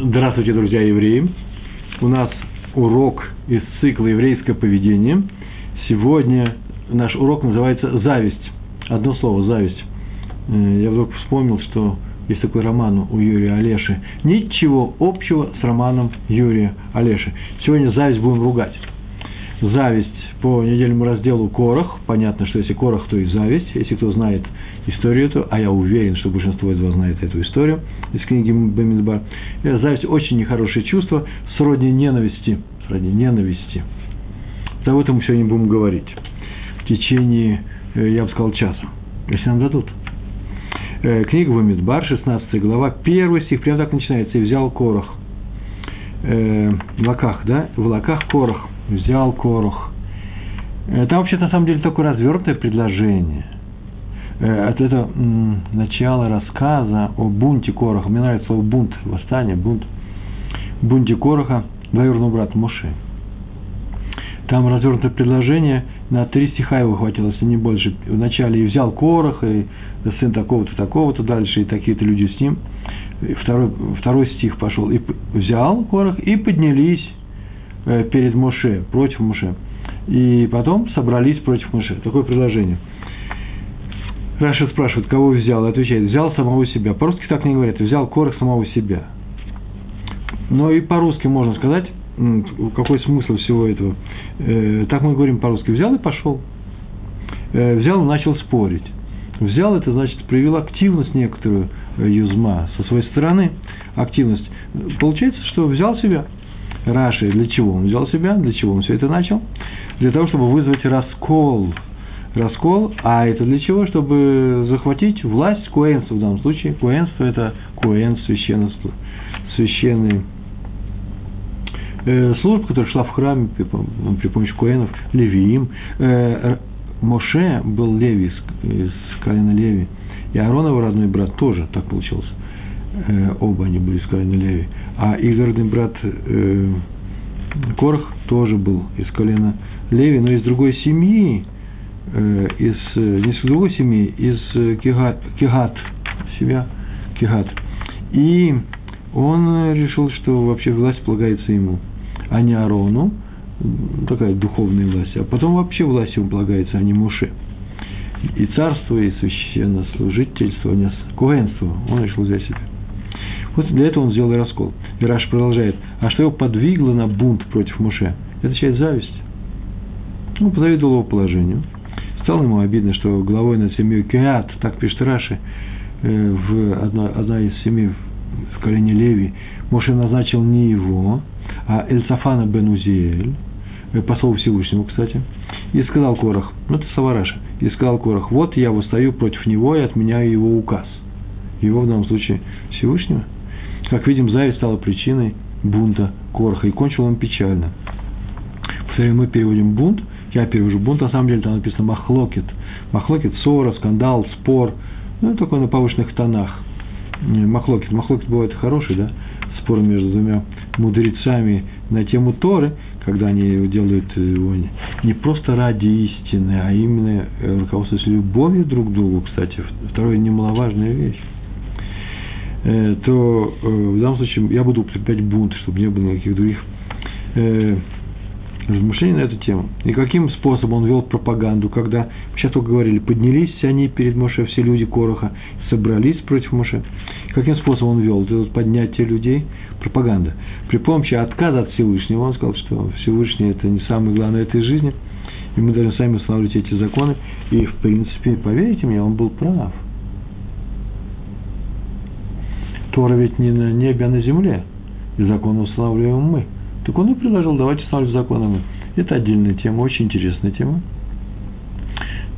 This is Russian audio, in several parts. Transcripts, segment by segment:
Здравствуйте, друзья евреи! У нас урок из цикла «Еврейское поведение». Сегодня наш урок называется «Зависть». Одно слово «зависть». Э, я вдруг вспомнил, что есть такой роман у Юрия Олеши. Ничего общего с романом Юрия Олеши. Сегодня зависть будем ругать. Зависть по недельному разделу Корах. Понятно, что если Корах, то и зависть. Если кто знает историю эту, а я уверен, что большинство из вас знает эту историю из книги Бамидбар. Зависть очень нехорошее чувство, сродни ненависти. Сродни ненависти. Об этом мы сегодня будем говорить. В течение, э, я бы сказал, часа. Если нам дадут. Э, книга Бамидбар, 16 глава, первый стих, прямо так начинается. «И взял Корах». Э, в лаках, да? В лаках Корах. Взял Корах. Там вообще на самом деле такое развернутое предложение – Э, от этого начала рассказа о бунте Короха. Мне нравится слово бунт, восстание, бунт. Бунте Короха, двоюродного брата Моше. Там развернутое предложение, на три стиха его хватило, если не больше. Вначале и взял Корох, и сын такого-то, такого-то, дальше и такие-то люди с ним. И второй, второй стих пошел. И взял Корох, и поднялись э, перед Моше, против Моше. И потом собрались против Моше. Такое предложение – Раша спрашивает, кого взял, и отвечает, взял самого себя. По-русски так не говорят, взял корох самого себя. Но и по-русски можно сказать, какой смысл всего этого. Э, так мы говорим по-русски, взял и пошел. Э, взял и начал спорить. Взял, это значит, проявил активность некоторую э, Юзма со своей стороны, активность. Получается, что взял себя. Раши, для чего он взял себя, для чего он все это начал? Для того, чтобы вызвать раскол – раскол, а это для чего? Чтобы захватить власть куэнства в данном случае. Куэнство – это куэн, священство, священный э, которая шла в храме при, помощи куэнов, левиим. Э, Моше был леви из, из колена Леви, и Аарон, его родной брат, тоже так получилось. Э, оба они были из колена Леви. А их родной брат э, Корх тоже был из колена Леви, но из другой семьи, из, не из другой семьи, из Кигат, Кигат, себя Кигат. И он решил, что вообще власть полагается ему, а не Арону, такая духовная власть, а потом вообще власть ему полагается, а не Муше. И царство, и священнослужительство, не коэнство, он решил взять себе. Вот для этого он сделал раскол. И продолжает. А что его подвигло на бунт против Муше? Это часть зависть. Он позавидовал его положению – Стало ему обидно, что главой над семьей Кеат, так пишет Раши, э, в одна, одна из семей в колене Леви, Моше назначил не его, а Эльсафана бен Узиэль, э, посол Всевышнему, кстати, и сказал Корах, ну это Савараша, и сказал Корах, вот я восстаю против него и отменяю его указ. Его в данном случае Всевышнего. Как видим, зависть стала причиной бунта Кораха, и кончил он печально. Повторяю, мы переводим бунт – я перевожу бунт, на самом деле там написано махлокет. Махлокет, ссора, скандал, спор, ну, только на повышенных тонах. Махлокет. Махлокет бывает хороший, да, спор между двумя мудрецами на тему Торы, когда они делают его не просто ради истины, а именно э, руководствуясь любовью друг к другу, кстати, второе немаловажная вещь э, то э, в данном случае я буду укреплять бунт, чтобы не было никаких других размышлений на эту тему. И каким способом он вел пропаганду, когда, сейчас только говорили, поднялись они перед Моше, все люди Короха, собрались против Моше. Каким способом он вел это поднятие людей? Пропаганда. При помощи отказа от Всевышнего, он сказал, что Всевышний – это не самое главное этой жизни, и мы должны сами устанавливать эти законы. И, в принципе, поверьте мне, он был прав. Тора ведь не на небе, а на земле. И закон устанавливаем мы – так он и предложил, давайте ставить законами. Это отдельная тема, очень интересная тема.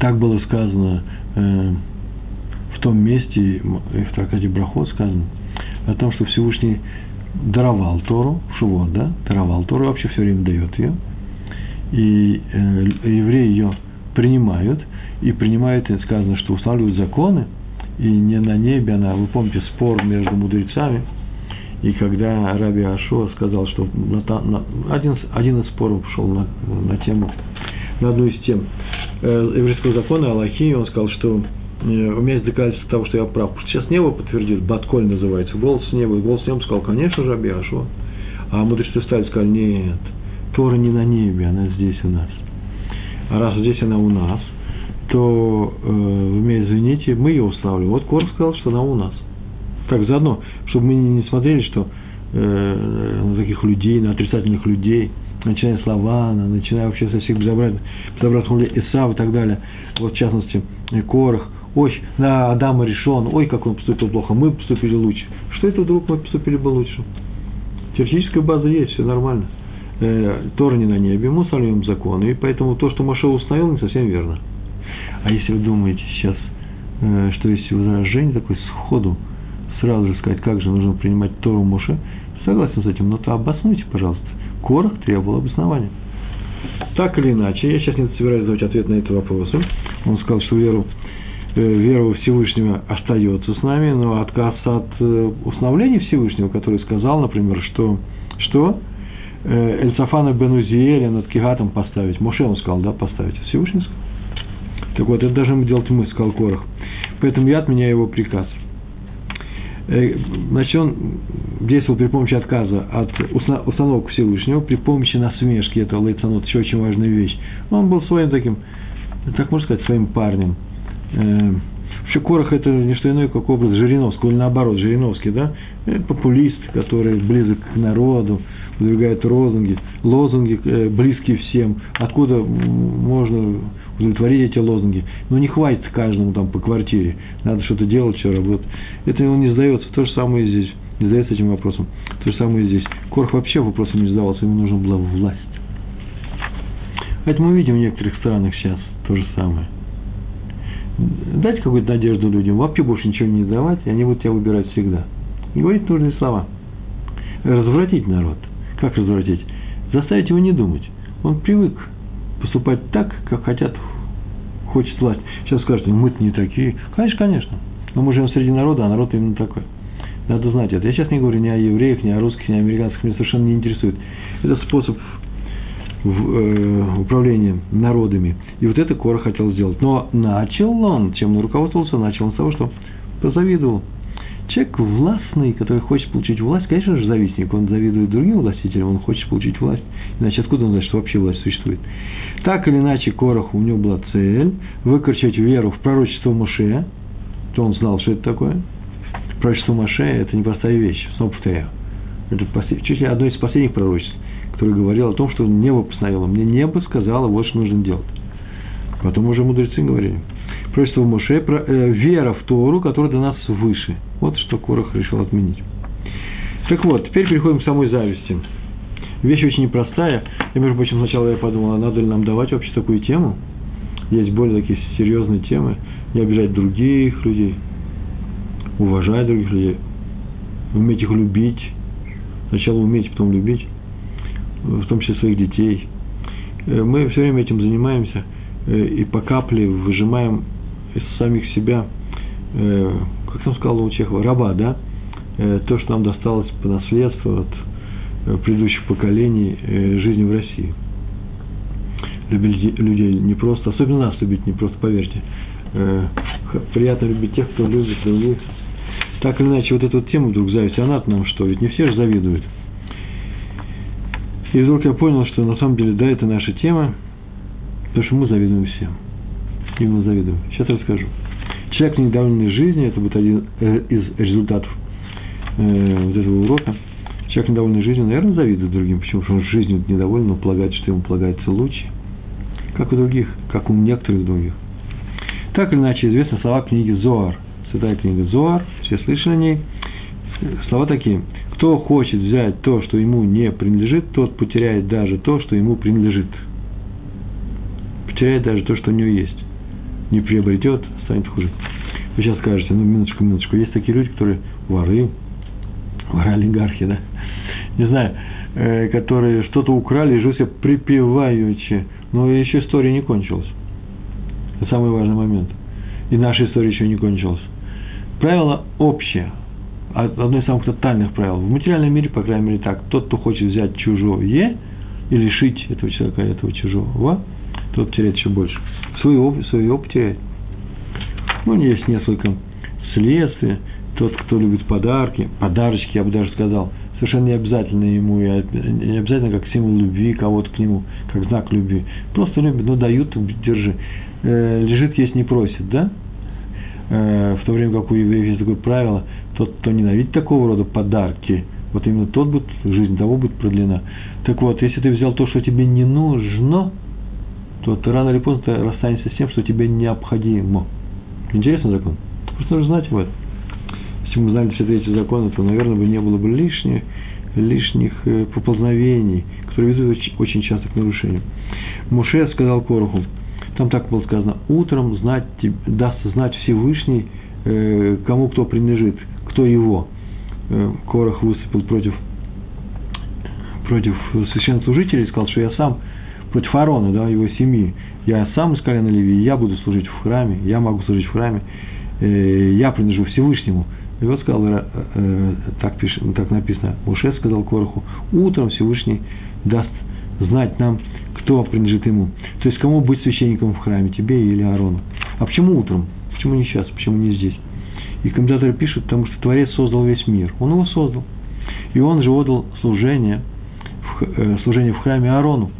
Так было сказано э, в том месте, в трактате Брахот сказано, о том, что Всевышний даровал Тору, Шувот, да, даровал Тору, вообще все время дает ее, и э, евреи ее принимают, и принимают, и сказано, что устанавливают законы, и не на небе, она, вы помните, спор между мудрецами – и когда Раби Ашо сказал, что на, один, один из споров шел на, на тему, на одну из тем э, еврейского закона Аллахи, он сказал, что у меня есть доказательство того, что я прав. Сейчас небо подтвердит, Батколь называется, голос неба. И голос неба сказал, конечно же, Абиашо. А мудрецы встали и сказали, нет, Тора не на небе, она здесь у нас. А раз здесь она у нас, то э, вы меня извините, мы ее уславливаем. Вот Корх сказал, что она у нас. Так, заодно, чтобы мы не смотрели, что э, на таких людей, на отрицательных людей, начиная с Лавана, начиная вообще со всех безобразных, безобразных Исав и так далее, вот в частности, Корах, ой, да, Адама решен, ой, как он поступил плохо, мы поступили лучше. Что это вдруг мы поступили бы лучше? Теоретическая база есть, все нормально. Э, Тора не на небе, мы устанавливаем законы, и поэтому то, что Маша установил, не совсем верно. А если вы думаете сейчас, э, что есть возражение такое сходу, сразу же сказать, как же нужно принимать Тору Моше, согласен с этим, но то обоснуйте, пожалуйста. Корах требовал обоснования. Так или иначе, я сейчас не собираюсь давать ответ на эти вопросы. Он сказал, что веру, э, вера во Всевышнего остается с нами, но отказ от э, установления Всевышнего, который сказал, например, что, что э, Эльсафана Бенузиэля над Кигатом поставить. Моше он сказал, да, поставить. Всевышний сказал. Так вот, это должны делать мы, сказал Корах. Поэтому я отменяю его приказ. Э, значит, он действовал при помощи отказа от установок Всевышнего, при помощи насмешки, это лейцанот, еще очень важная вещь. Он был своим таким, так можно сказать, своим парнем. Э, вообще, Корах – это не что иное, как образ Жириновского, или наоборот, Жириновский, да? Э, популист, который близок к народу, выдвигает лозунги, лозунги близкие всем. Откуда можно удовлетворить эти лозунги. Но не хватит каждому там по квартире. Надо что-то делать, все работать. Это он не сдается. То же самое и здесь. Не задается этим вопросом. То же самое и здесь. Корх вообще вопросом не задавался. Ему нужна была власть. Это мы видим в некоторых странах сейчас то же самое. Дать какую-то надежду людям, вообще больше ничего не давать, и они будут тебя выбирать всегда. И говорить нужные слова. Развратить народ. Как развратить? Заставить его не думать. Он привык поступать так, как хотят, хочет власть. Сейчас скажут, мы-то не такие. Конечно, конечно. Но мы живем среди народа, а народ именно такой. Надо знать это. Я сейчас не говорю ни о евреях, ни о русских, ни о американцах, меня совершенно не интересует. Это способ в, э, управления народами. И вот это Кора хотел сделать. Но начал он, чем он руководствовался, начал он с того, что позавидовал Человек властный, который хочет получить власть, конечно же, завистник. Он завидует другим властителям, он хочет получить власть. Иначе откуда он знает, что вообще власть существует? Так или иначе, Короху у него была цель выкорчевать веру в пророчество Моше. То он знал, что это такое. Пророчество Моше – это непростая вещь, снова повторяю. Это чуть ли одно из последних пророчеств, которое говорило о том, что небо постановило. Мне небо сказало, вот что нужно делать. Потом уже мудрецы говорили – пророчество Моше, про, э, вера в Тору, которая до нас выше. Вот что Корах решил отменить. Так вот, теперь переходим к самой зависти. Вещь очень непростая. Я, между прочим, сначала я подумал, а надо ли нам давать вообще такую тему. Есть более такие серьезные темы. Не обижать других людей, уважать других людей, уметь их любить. Сначала уметь, потом любить, в том числе своих детей. Э, мы все время этим занимаемся э, и по капле выжимаем из самих себя, э, как там сказал у Чехова, раба, да, э, то, что нам досталось по наследству от э, предыдущих поколений э, жизни в России. Любить людей не просто, особенно нас любить не просто, поверьте. Э, приятно любить тех, кто любит других. Так или иначе, вот эту вот тему вдруг зависть, она нам что? Ведь не все же завидуют. И вдруг я понял, что на самом деле, да, это наша тема, потому что мы завидуем всем именно завидую. Сейчас расскажу. Человек недовольный жизнью, это будет один э, из результатов э, вот этого урока. Человек недовольный жизнью, наверное, завидует другим. Почему? Потому что он жизнью недоволен, но полагает, что ему полагается лучше. Как у других, как у некоторых других. Так или иначе, известны слова книги Зоар. Святая книга Зоар, все слышали о ней. Слова такие. Кто хочет взять то, что ему не принадлежит, тот потеряет даже то, что ему принадлежит. Потеряет даже то, что у него есть не приобретет, станет хуже. Вы сейчас скажете, ну, минуточку, минуточку, есть такие люди, которые воры, воры-олигархи, да, не знаю, э, которые что-то украли и живут себе припеваючи, но еще история не кончилась. Это самый важный момент. И наша история еще не кончилась. Правило общее, одно из самых тотальных правил. В материальном мире, по крайней мере, так. Тот, кто хочет взять чужое и лишить этого человека этого чужого, тот теряет еще больше своего, своего потеряет. Ну, есть несколько следствий. Тот, кто любит подарки, подарочки, я бы даже сказал, совершенно не обязательно ему, не обязательно как символ любви кого-то к нему, как знак любви. Просто любит, ну, дают, держи. Э, лежит, есть, не просит, да? Э, в то время как у евреев есть такое правило, тот, кто ненавидит такого рода подарки, вот именно тот будет, жизнь того будет продлена. Так вот, если ты взял то, что тебе не нужно, то ты рано или поздно ты расстанешься с тем, что тебе необходимо. Интересный закон. Просто нужно знать об этом. Если бы мы знали все эти законы, то, наверное, бы не было бы лишних, лишних э, поползновений, которые ведут очень часто к нарушениям. Муше сказал Короху, там так было сказано, утром знать, даст знать Всевышний, э, кому кто принадлежит, кто его. Э, Корох выступил против, против священнослужителей, сказал, что я сам против Аарона, да, его семьи. Я сам из колена Леви, я буду служить в храме, я могу служить в храме, э, я принадлежу Всевышнему. И вот сказал, так, пишет, так написано, Муше сказал Короху, утром Всевышний даст знать нам, кто принадлежит ему. То есть, кому быть священником в храме, тебе или Аарону. А почему утром? Почему не сейчас? Почему не здесь? И комментаторы пишут, потому что Творец создал весь мир. Он его создал. И он же отдал служение, э, служение в храме Аарону.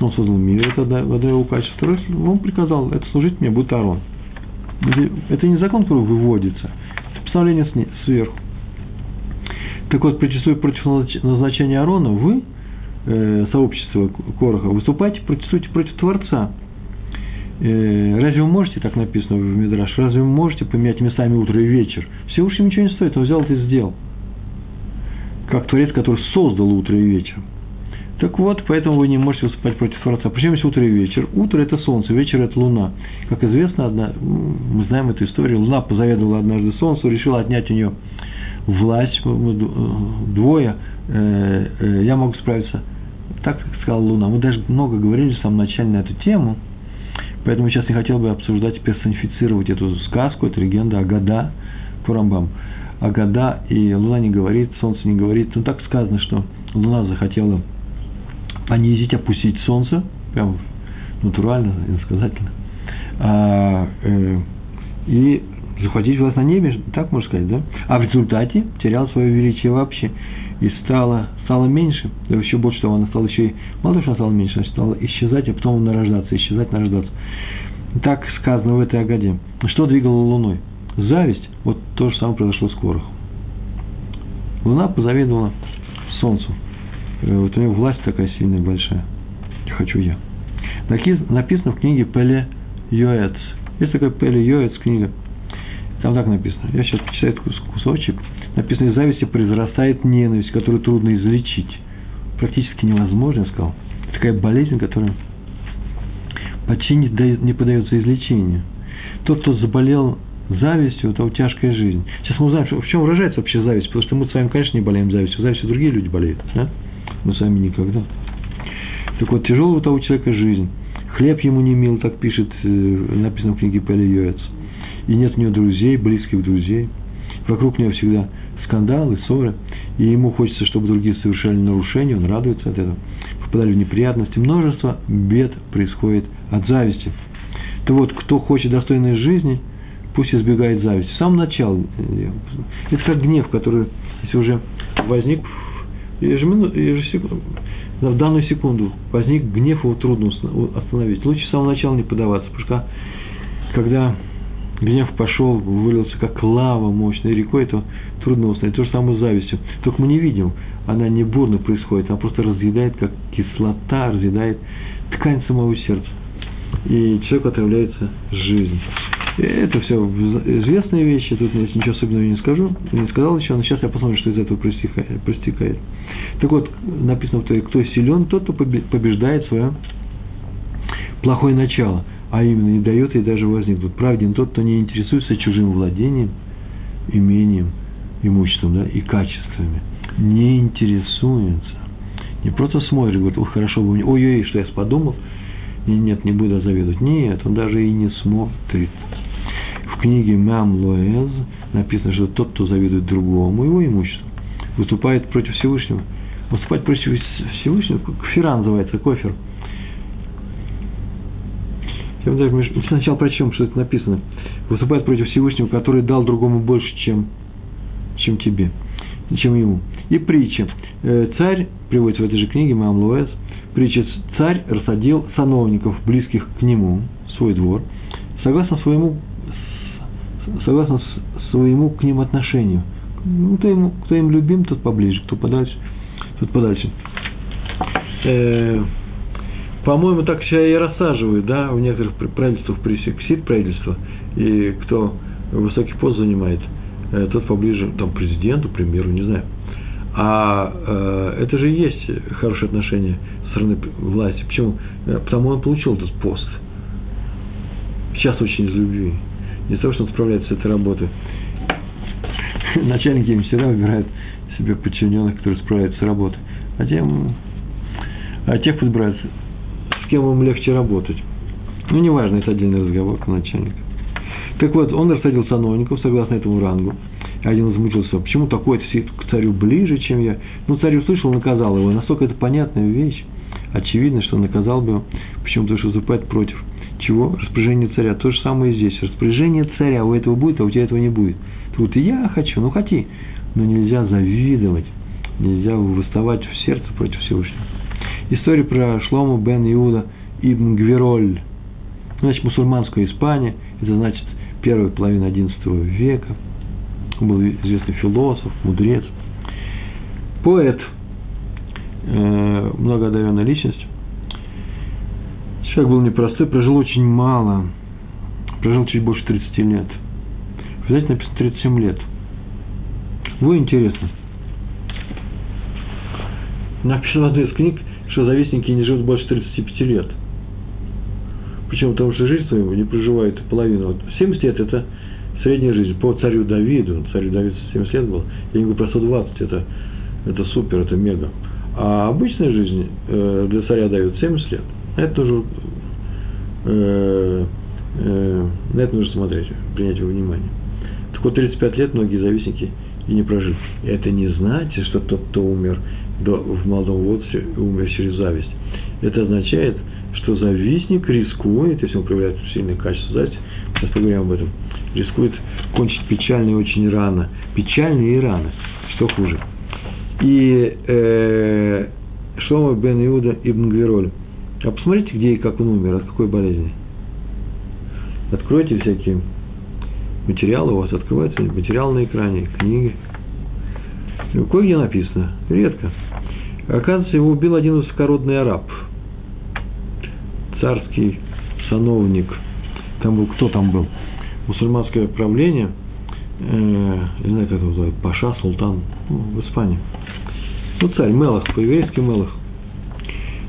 Он создал мир, это одно его качество. Второе, он приказал, это служить мне будет Аарон. Это не закон, который выводится, это постановление сверху. Так вот, протестуя против назначения Аарона, вы э, сообщества Короха, выступайте, протестуйте против Творца. Э, разве вы можете, так написано в Мидраш, разве вы можете поменять местами утро и вечер? Всевышний ничего не стоит, он взял это и сделал. Как Творец, который создал утро и вечер. Так вот, поэтому вы не можете выступать против Творца. Почему есть утро и вечер? Утро – это солнце, вечер – это луна. Как известно, одна, мы знаем эту историю, луна позаведовала однажды солнцу, решила отнять у нее власть, двое, э, э, я могу справиться так, сказала Луна. Мы даже много говорили в самом начале на эту тему, поэтому сейчас не хотел бы обсуждать, персонифицировать эту сказку, эту легенду Агада по Рамбам. Агада и Луна не говорит, Солнце не говорит. Ну, так сказано, что Луна захотела понизить, опустить Солнце, прям натурально, иносказательно, а, э, и захватить власть на небе, так можно сказать, да? А в результате терял свое величие вообще и стала, стала меньше, да еще больше того, она стала еще и, мало того, что она стала меньше, она стала исчезать, а потом нарождаться, исчезать, нарождаться. Так сказано в этой Агаде. Что двигало Луной? Зависть. Вот то же самое произошло с Корохом. Луна позавидовала Солнцу. Э, вот у нее власть такая сильная, большая. Хочу я. Написано в книге Пеле Йоэц. Есть такая Пеле Йоэц книга. Там так написано. Я сейчас читаю кусочек написано, из зависти произрастает ненависть, которую трудно излечить. Практически невозможно, я сказал. Такая болезнь, которая почти не, дает, не поддается излечению. Тот, кто заболел завистью, у того тяжкая жизнь. Сейчас мы узнаем, в чем выражается вообще зависть, потому что мы с вами, конечно, не болеем завистью, завистью другие люди болеют, да? Мы с вами никогда. Так вот, тяжелая у того человека жизнь. Хлеб ему не мил, так пишет, э, написано в книге Пели Йоэц. И нет у него друзей, близких друзей. Вокруг него всегда скандалы, ссоры, и ему хочется, чтобы другие совершали нарушения, он радуется от этого, попадали в неприятности. Множество бед происходит от зависти. То вот, кто хочет достойной жизни, пусть избегает зависти. В самом начале, э, это как гнев, который, если уже возник, ежемину, в данную секунду возник гнев, его трудно остановить. Лучше с самого начала не подаваться, потому что когда гнев пошел, вылился как лава мощной рекой, то трудно установить. То же самое с завистью. Только мы не видим, она не бурно происходит, она просто разъедает, как кислота разъедает ткань самого сердца. И человеку отравляется жизнь. И это все известные вещи, тут я ничего особенного не скажу, не сказал еще, но сейчас я посмотрю, что из этого проистекает. Так вот, написано в Торе, кто силен, тот, кто побеждает свое плохое начало – а именно не дает ей даже возникнуть. Праведен тот, кто не интересуется чужим владением, имением, имуществом да, и качествами. Не интересуется. Не просто смотрит, говорит, ох, хорошо бы мне, ой-ой, что я подумал, нет, не буду завидовать. Нет, он даже и не смотрит. В книге Мам Лоэз написано, что тот, кто завидует другому его имуществу, выступает против Всевышнего. Выступать против Всевышнего, кфира называется, кофер – Я даже сначала прочтем, что это написано. Выступает против Всевышнего, который дал другому больше, чем, чем тебе, чем ему. И притча. Э, царь, приводится в этой же книге, Маам Луэс, притча «Царь рассадил сановников, близких к нему, свой двор, согласно своему, согласно своему к ним отношению. Ну, кто, ему, кто им любим, тот поближе, кто подальше, тот подальше. Э, по-моему, так себя и рассаживают, да, в некоторых правительствах пресексит правительство, и кто высокий пост занимает, э, тот поближе, там, президенту, премьеру, не знаю. А э, это же и есть хорошие отношения со стороны власти. Почему? Э, потому он получил этот пост. Сейчас очень из любви. Не то, что он справляется с этой работой. Начальники им всегда выбирают себе подчиненных, которые справляются с работой. А тем, а тех подбираются кем вам легче работать. Ну, неважно, это отдельный разговор к начальнику. Так вот, он рассадил сановников согласно этому рангу. Один возмутился, почему такой-то к царю ближе, чем я? Ну, царь услышал, наказал его. Настолько это понятная вещь. Очевидно, что наказал бы его. Почему? Потому что выступает против. Чего? Распоряжение царя. То же самое и здесь. Распоряжение царя у этого будет, а у тебя этого не будет. Тут и я хочу, ну хоти. Но нельзя завидовать. Нельзя выставать в сердце против Всевышнего. История про Шлому бен Иуда ибн Гвероль. Значит, мусульманская Испания, это значит первая половина XI века. Он был известный философ, мудрец, поэт, э, многоодаренная личность. Человек был непростой, прожил очень мало, прожил чуть больше 30 лет. Взять написано 37 лет. Вы интересно. Написано в одной из книг, что завистники не живут больше 35 лет. Почему? Потому что жизнь свою не проживает половину. Вот 70 лет – это средняя жизнь. По царю Давиду, царю Давиду 70 лет был, я не говорю про 120, это, это супер, это мега. А обычная жизнь э, для царя Давида 70 лет. Это тоже э, э, на это нужно смотреть, принять во внимание. Так вот, 35 лет многие завистники и не прожили. Это не значит, что тот, кто умер до, в молодом возрасте умер через зависть. Это означает, что завистник рискует, если он проявляет сильное качество зависти, сейчас поговорим об этом, рискует кончить печально и очень рано. Печально и рано. Что хуже? И э, Шлома бен Иуда ибн Гвероль. А посмотрите, где и как он умер, от какой болезни. Откройте всякие материалы, у вас открываются материалы на экране, книги. Кое-где написано, редко. Оказывается, его убил один высокородный араб, царский сановник. Там был, кто там был? Мусульманское правление, э, не знаю, как его зовут, Паша, Султан, ну, в Испании. Ну, царь, Мелах, по-еврейски Мелах.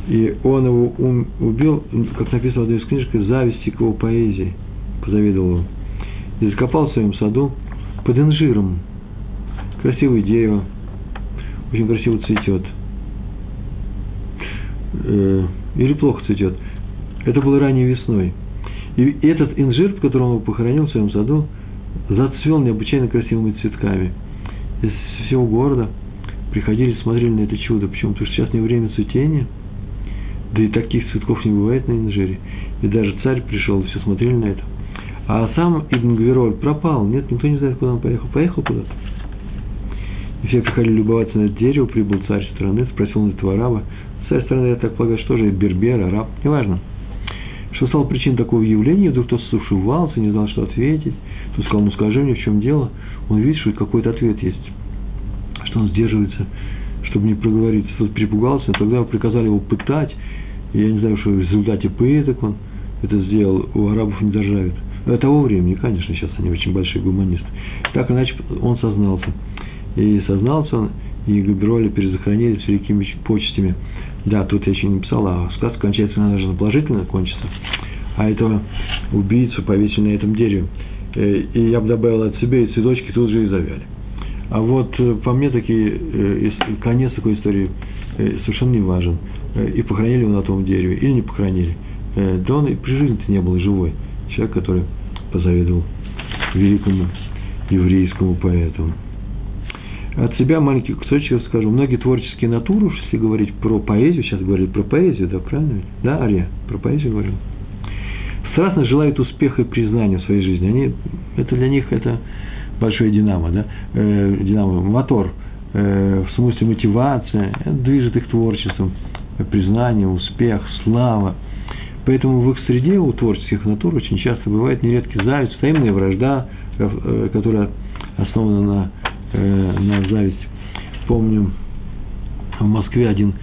И он его убил, как написано в одной из книжек, зависти к его поэзии, позавидовал ему. И закопал в своем саду под инжиром. Красивое дерево, очень красиво цветет – э, или плохо цветет. Это было ранней весной. И этот инжир, в котором он его похоронил в своем саду, зацвел необычайно красивыми цветками. Из всего города приходили, смотрели на это чудо. Почему? Потому что сейчас не время цветения, да и таких цветков не бывает на инжире. И даже царь пришел, все смотрели на это. А сам Ибн Гвероль пропал. Нет, никто не знает, куда он поехал. Поехал куда-то. И все приходили любоваться на это дерево, прибыл царь страны, спросил на этого араба, Царь страны, я так полагаю, что же, бербер, араб, неважно. Что стало причиной такого явления, вдруг кто-то сушевался, не знал, что ответить. Тут сказал, ну скажи мне, в чем дело. Он видит, что какой-то ответ есть, что он сдерживается, чтобы не проговориться. Тот перепугался, тогда приказали его пытать. Я не знаю, что в результате пыток он это сделал, у арабов не дожавит. Того времени, конечно, сейчас они очень большие гуманисты. Так иначе он сознался. И сознался он, и Габероля перезахоронили с великими почестями. Да, тут я еще не написал, а сказка кончается, она должна положительно кончиться. А этого убийцу повесили на этом дереве. Э, и я бы добавил от себя, и цветочки тут же и завяли. А вот э, по мне такие, э, конец такой истории совершенно не важен. И похоронили его на том дереве, или не похоронили. Да он и при жизни-то не был живой. Человек, который позавидовал великому еврейскому поэту. От себя маленький кусочек скажу. Многие творческие натуры, если говорить про поэзию, сейчас говорили про поэзию, да, правильно? Да, Ария, про поэзию говорил. страстно желают успеха и признания в своей жизни. Они, это для них это большое динамо, да? э, динамо, мотор, э, в смысле мотивация, это движет их творчеством, признание, успех, слава. Поэтому в их среде у творческих натур очень часто бывает нередки зависть, взаимная вражда, э, которая основана на, э, на зависть. Помню, в Москве один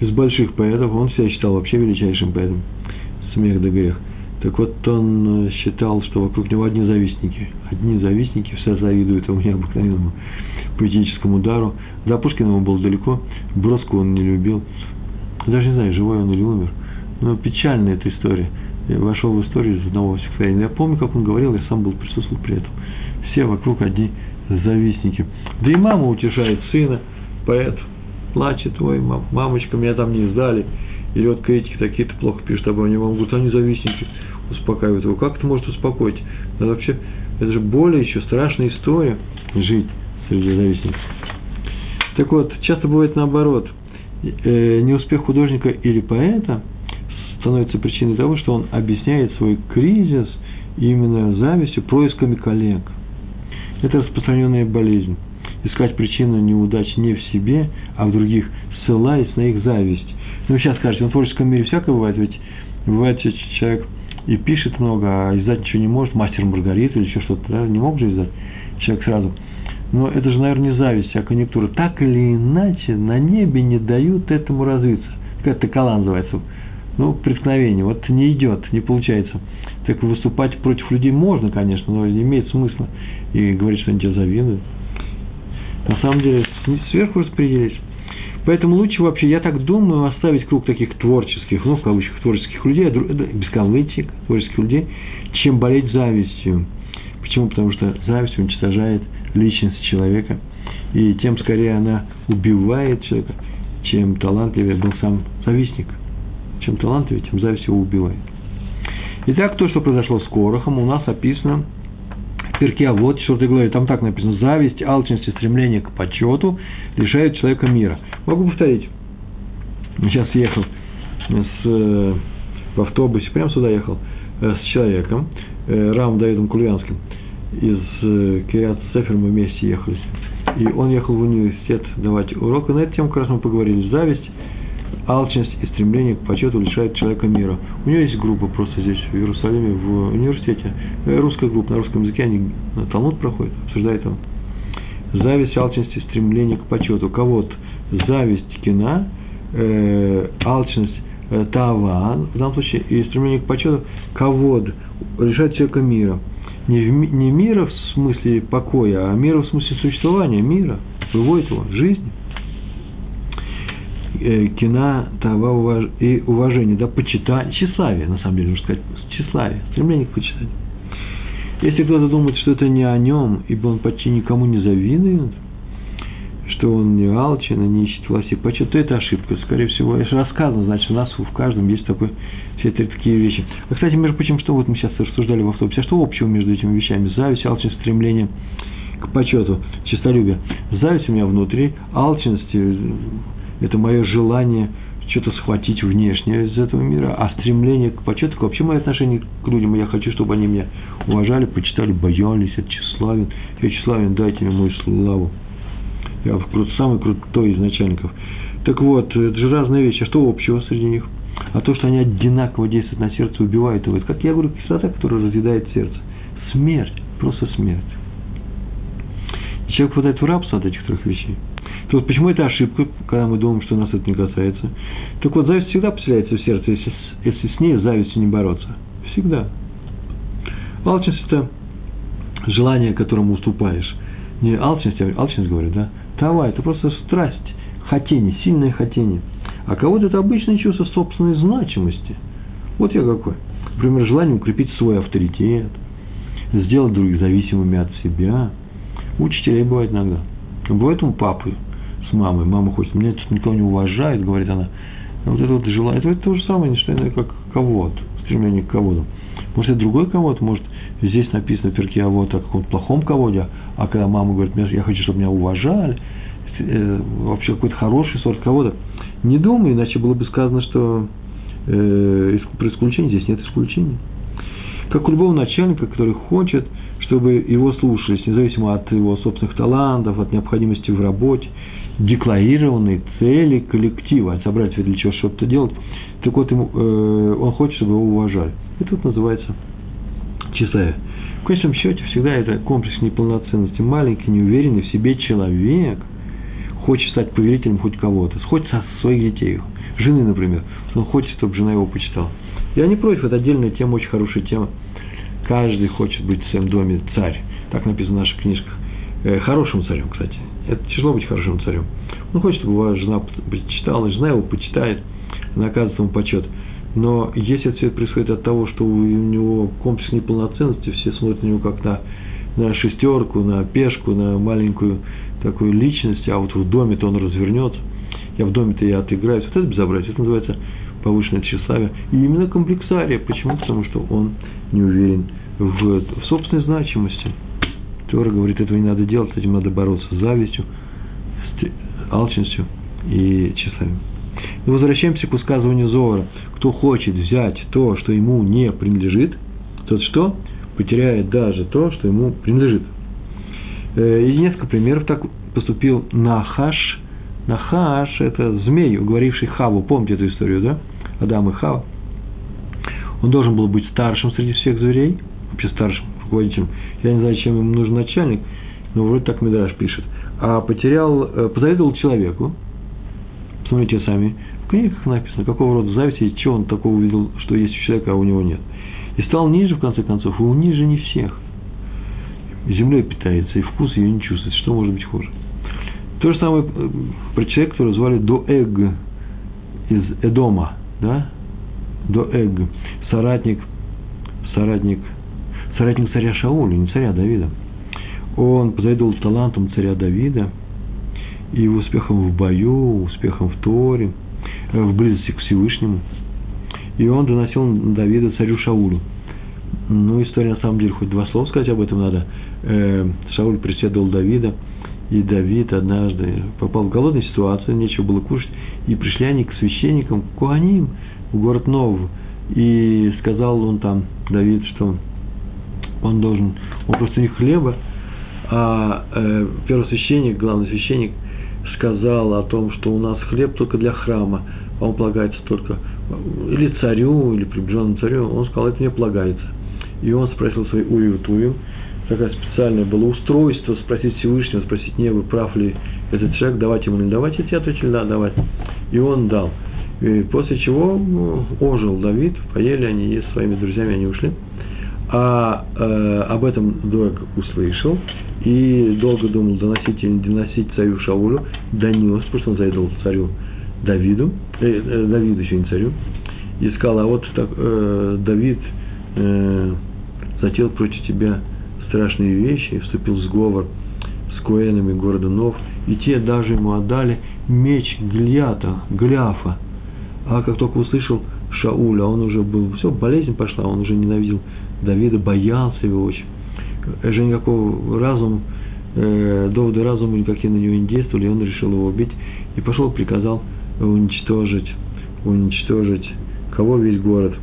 из больших поэтов, он себя считал вообще величайшим поэтом, смех да грех. Так вот, он э, считал, что вокруг него одни завистники. Одни завистники, все завидуют этому необыкновенному поэтическому дару. До Пушкина ему было далеко, Броску он не любил. Даже не знаю, живой он или умер. Но печальная эта история. Я вошел в историю из одного стихотворения. Я помню, как он говорил, я сам был присутствовал при этом. Все вокруг одни завистники. Да и мама утешает сына, поэт, плачет, ой, мамочка, меня там не издали. Или вот критики такие-то плохо пишут обо мне, он говорит, они завистники, успокаивают его. Как это может успокоить? Это вообще, это же более еще страшная история жить среди завистников. Так вот, часто бывает наоборот. Э, неуспех художника или поэта становится причиной того, что он объясняет свой кризис именно завистью, происками коллег. Это распространенная болезнь. Искать причину неудач не в себе, а в других, ссылаясь на их зависть. Ну, сейчас скажете, ну, в творческом мире всякое бывает, ведь бывает человек и пишет много, а издать ничего не может, мастер Маргарита или еще что-то, да, не мог же издать человек сразу. Но это же, наверное, не зависть, а конъюнктура. Так или иначе, на небе не дают этому развиться. Какая-то такала называется. Ну, преткновение. Вот не идет, не получается. Так выступать против людей можно, конечно, но не имеет смысла. И говорить, что они тебя завидуют. На самом деле, сверху распределить. Поэтому лучше вообще, я так думаю, оставить круг таких творческих, ну, в кавычках, творческих людей, без кавычек, творческих людей, чем болеть завистью. Почему? Потому что зависть уничтожает личность человека, и тем скорее она убивает человека, чем талантливее был сам завистник. Чем талантливее, тем зависть его убивает. Итак, то, что произошло с Корохом, у нас описано перке, а вот 4 главе, там так написано, зависть, алчность и стремление к почету лишают человека мира. Могу повторить. Сейчас ехал с, э, в автобусе, прямо сюда ехал, э, с человеком, э, Рамом Давидом Кульянским, из Кириат Сефер мы вместе ехали. И он ехал в университет давать урок, и на эту тему как раз мы поговорили. Зависть, алчность и стремление к почету лишают человека мира. У него есть группа просто здесь, в Иерусалиме, в университете. Русская группа на русском языке, они на Талмуд проходят, обсуждают его. Зависть, алчность и стремление к почету. Кого-то зависть, кина, э, алчность, э, тава, в данном случае, и стремление к почету, ковод, лишает человека мира. Не, в, не мира в смысле покоя, а мира в смысле существования, мира, выводит его, жизни. Э, кина, тава и уважение, да, почитание, тщеславие, на самом деле, можно сказать, тщеславие, стремление к почитанию. Если кто-то думает, что это не о нем, ибо он почти никому не завидует, что он не алчен и не ищет власти почет, то это ошибка. Скорее всего, это рассказано, значит, у нас в каждом есть такой, все это такие вещи. А, кстати, между прочим, что вот мы сейчас рассуждали в автобусе, а что общего между этими вещами? Зависть, алчность, стремление к почету, честолюбие. Зависть у меня внутри, алчность – это мое желание что-то схватить внешнее из этого мира, а стремление к почету, вообще мое отношение к людям, я хочу, чтобы они меня уважали, почитали, боялись, я тщеславен, я тщеславен, дайте мне мою славу. Я самый крутой из начальников. Так вот, это же разные вещи. А что общего среди них? А то, что они одинаково действуют на сердце, убивают его. Это, как я говорю, кислота, которая разъедает сердце. Смерть, просто смерть. И человек попадает в рабство от этих трех вещей. То почему это ошибка, когда мы думаем, что нас это не касается. Так вот, зависть всегда поселяется в сердце, если, если с ней завистью не бороться. Всегда. Алчность – это желание, которому уступаешь. Не алчность, а алчность, говорю, да? Тава – это просто страсть, хотение, сильное хотение. А кого-то это обычное чувство собственной значимости. Вот я какой. Например, желание укрепить свой авторитет, сделать других зависимыми от себя. У учителей бывает иногда. Бывает у папы с мамой. Мама хочет, меня тут никто не уважает, говорит она. А вот это вот желание, это, это то же самое, не что иное, как кого-то, стремление к кого-то. Может, это другой кого-то, может, здесь написано в перке а вот о каком-то плохом кого-то, а когда мама говорит, я хочу, чтобы меня уважали, э, вообще какой-то хороший сорт кого-то, не думай, иначе было бы сказано, что э, про исключение, здесь нет исключения. Как у любого начальника, который хочет, чтобы его слушались, независимо от его собственных талантов, от необходимости в работе, декларированные цели коллектива, а собрать для чего что-то делать, так вот ему, э, он хочет, чтобы его уважали. И тут называется чистая. Конечном счете всегда это комплекс неполноценности. Маленький, неуверенный в себе человек хочет стать повелителем хоть кого-то, со своих детей, жены, например. Он хочет, чтобы жена его почитала. Я не против, это отдельная тема, очень хорошая тема. Каждый хочет быть в своем доме царь. Так написано в наших книжках. Э, хорошим царем, кстати. Это тяжело быть хорошим царем. Он хочет, чтобы его жена почитала, жена его почитает, она ему почет. Но если все это происходит от того, что у него комплекс неполноценности, все смотрят на него как на, на шестерку, на пешку, на маленькую такую личность, а вот в доме-то он развернется, я в доме-то я отыграюсь. Вот это безобразие, это называется повышенное тщеславие. И именно комплексария. Почему? Потому что он не уверен в, в собственной значимости. Тора говорит, этого не надо делать, с этим надо бороться с завистью, с алчностью и тщеславием. И возвращаемся к высказыванию Зора. Кто хочет взять то, что ему не принадлежит, тот что? Потеряет даже то, что ему принадлежит. Э, и несколько примеров так поступил Нахаш. Нахаш – это змей, уговоривший Хаву. Помните эту историю, да? Адам и Хава. Он должен был быть старшим среди всех зверей, вообще старшим руководителем. Я не знаю, чем ему нужен начальник, но вроде так Медраж пишет. А потерял, э, позавидовал человеку, посмотрите сами, книгах написано, какого рода зависть и чего он такого увидел, что есть у человека, а у него нет. И стал ниже, в конце концов, и он ниже не всех. Землей питается, и вкус ее не чувствует. Что может быть хуже? То же самое э, про человека, которого звали Доэг из Эдома, да? Доэг, соратник, соратник, соратник царя Шауля, не царя Давида. Он позавидовал талантом царя Давида и его успехом в бою, успехом в Торе – в близости к Всевышнему. И он доносил Давида царю Шаулю. Ну, история на самом деле, хоть два слова сказать об этом надо. Э, Шауль преследовал Давида, и Давид однажды попал в голодную ситуацию, нечего было кушать, и пришли они к священникам, к Куаним, в город Нов, и сказал он там, Давид, что он должен, он просто не хлеба, а э, первосвященник, главный священник – сказал о том, что у нас хлеб только для храма, а он полагается только или царю, или приближенному царю, он сказал, это мне полагается. И он спросил свои Урию Тувим, такое специальное было устройство, спросить Всевышнего, спросить небо, прав ли этот человек, давать ему или не давать, и те ответили, да, давать. И он дал. И после чего ну, ожил Давид, поели они, и с своими друзьями они ушли. А э, об этом Доeg услышал, и долго думал, доносить или не доносить царю Шаулю, донес, потому что он завидовал царю Давиду, э, э, Давиду еще не царю, и сказал, а вот так, э, Давид э, затеял против тебя страшные вещи, вступил в сговор с Коэнами города Нов, и те даже ему отдали меч Гильята, Гляфа. А как только услышал Шауля, он уже был, все, болезнь пошла, он уже ненавидел Давида, боялся его очень же никакого разума, э, доводы разума никакие на него не действовали, и он решил его убить, и пошел, приказал уничтожить, уничтожить кого? Весь город,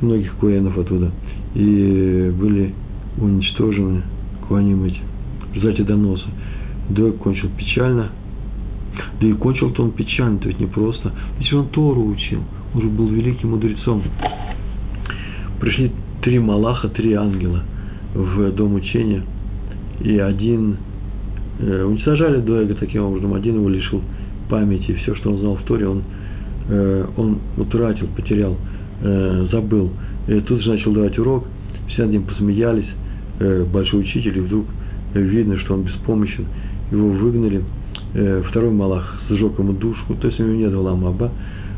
многих куэнов оттуда, и были уничтожены куаним эти, в результате доноса. Дойк кончил печально, да и кончил-то он печально, то ведь не просто, ведь он Тору учил, он же был великим мудрецом. Пришли три Малаха, три ангела – в дом учения, и один э, уничтожали Дуэга таким образом, один его лишил памяти, все, что он знал в Торе, он, э, он утратил, потерял, э, забыл. И тут же начал давать урок, все над ним посмеялись, э, большой учитель, и вдруг видно, что он беспомощен, его выгнали, э, второй Малах сжег ему душу, то есть у него нет ламаба,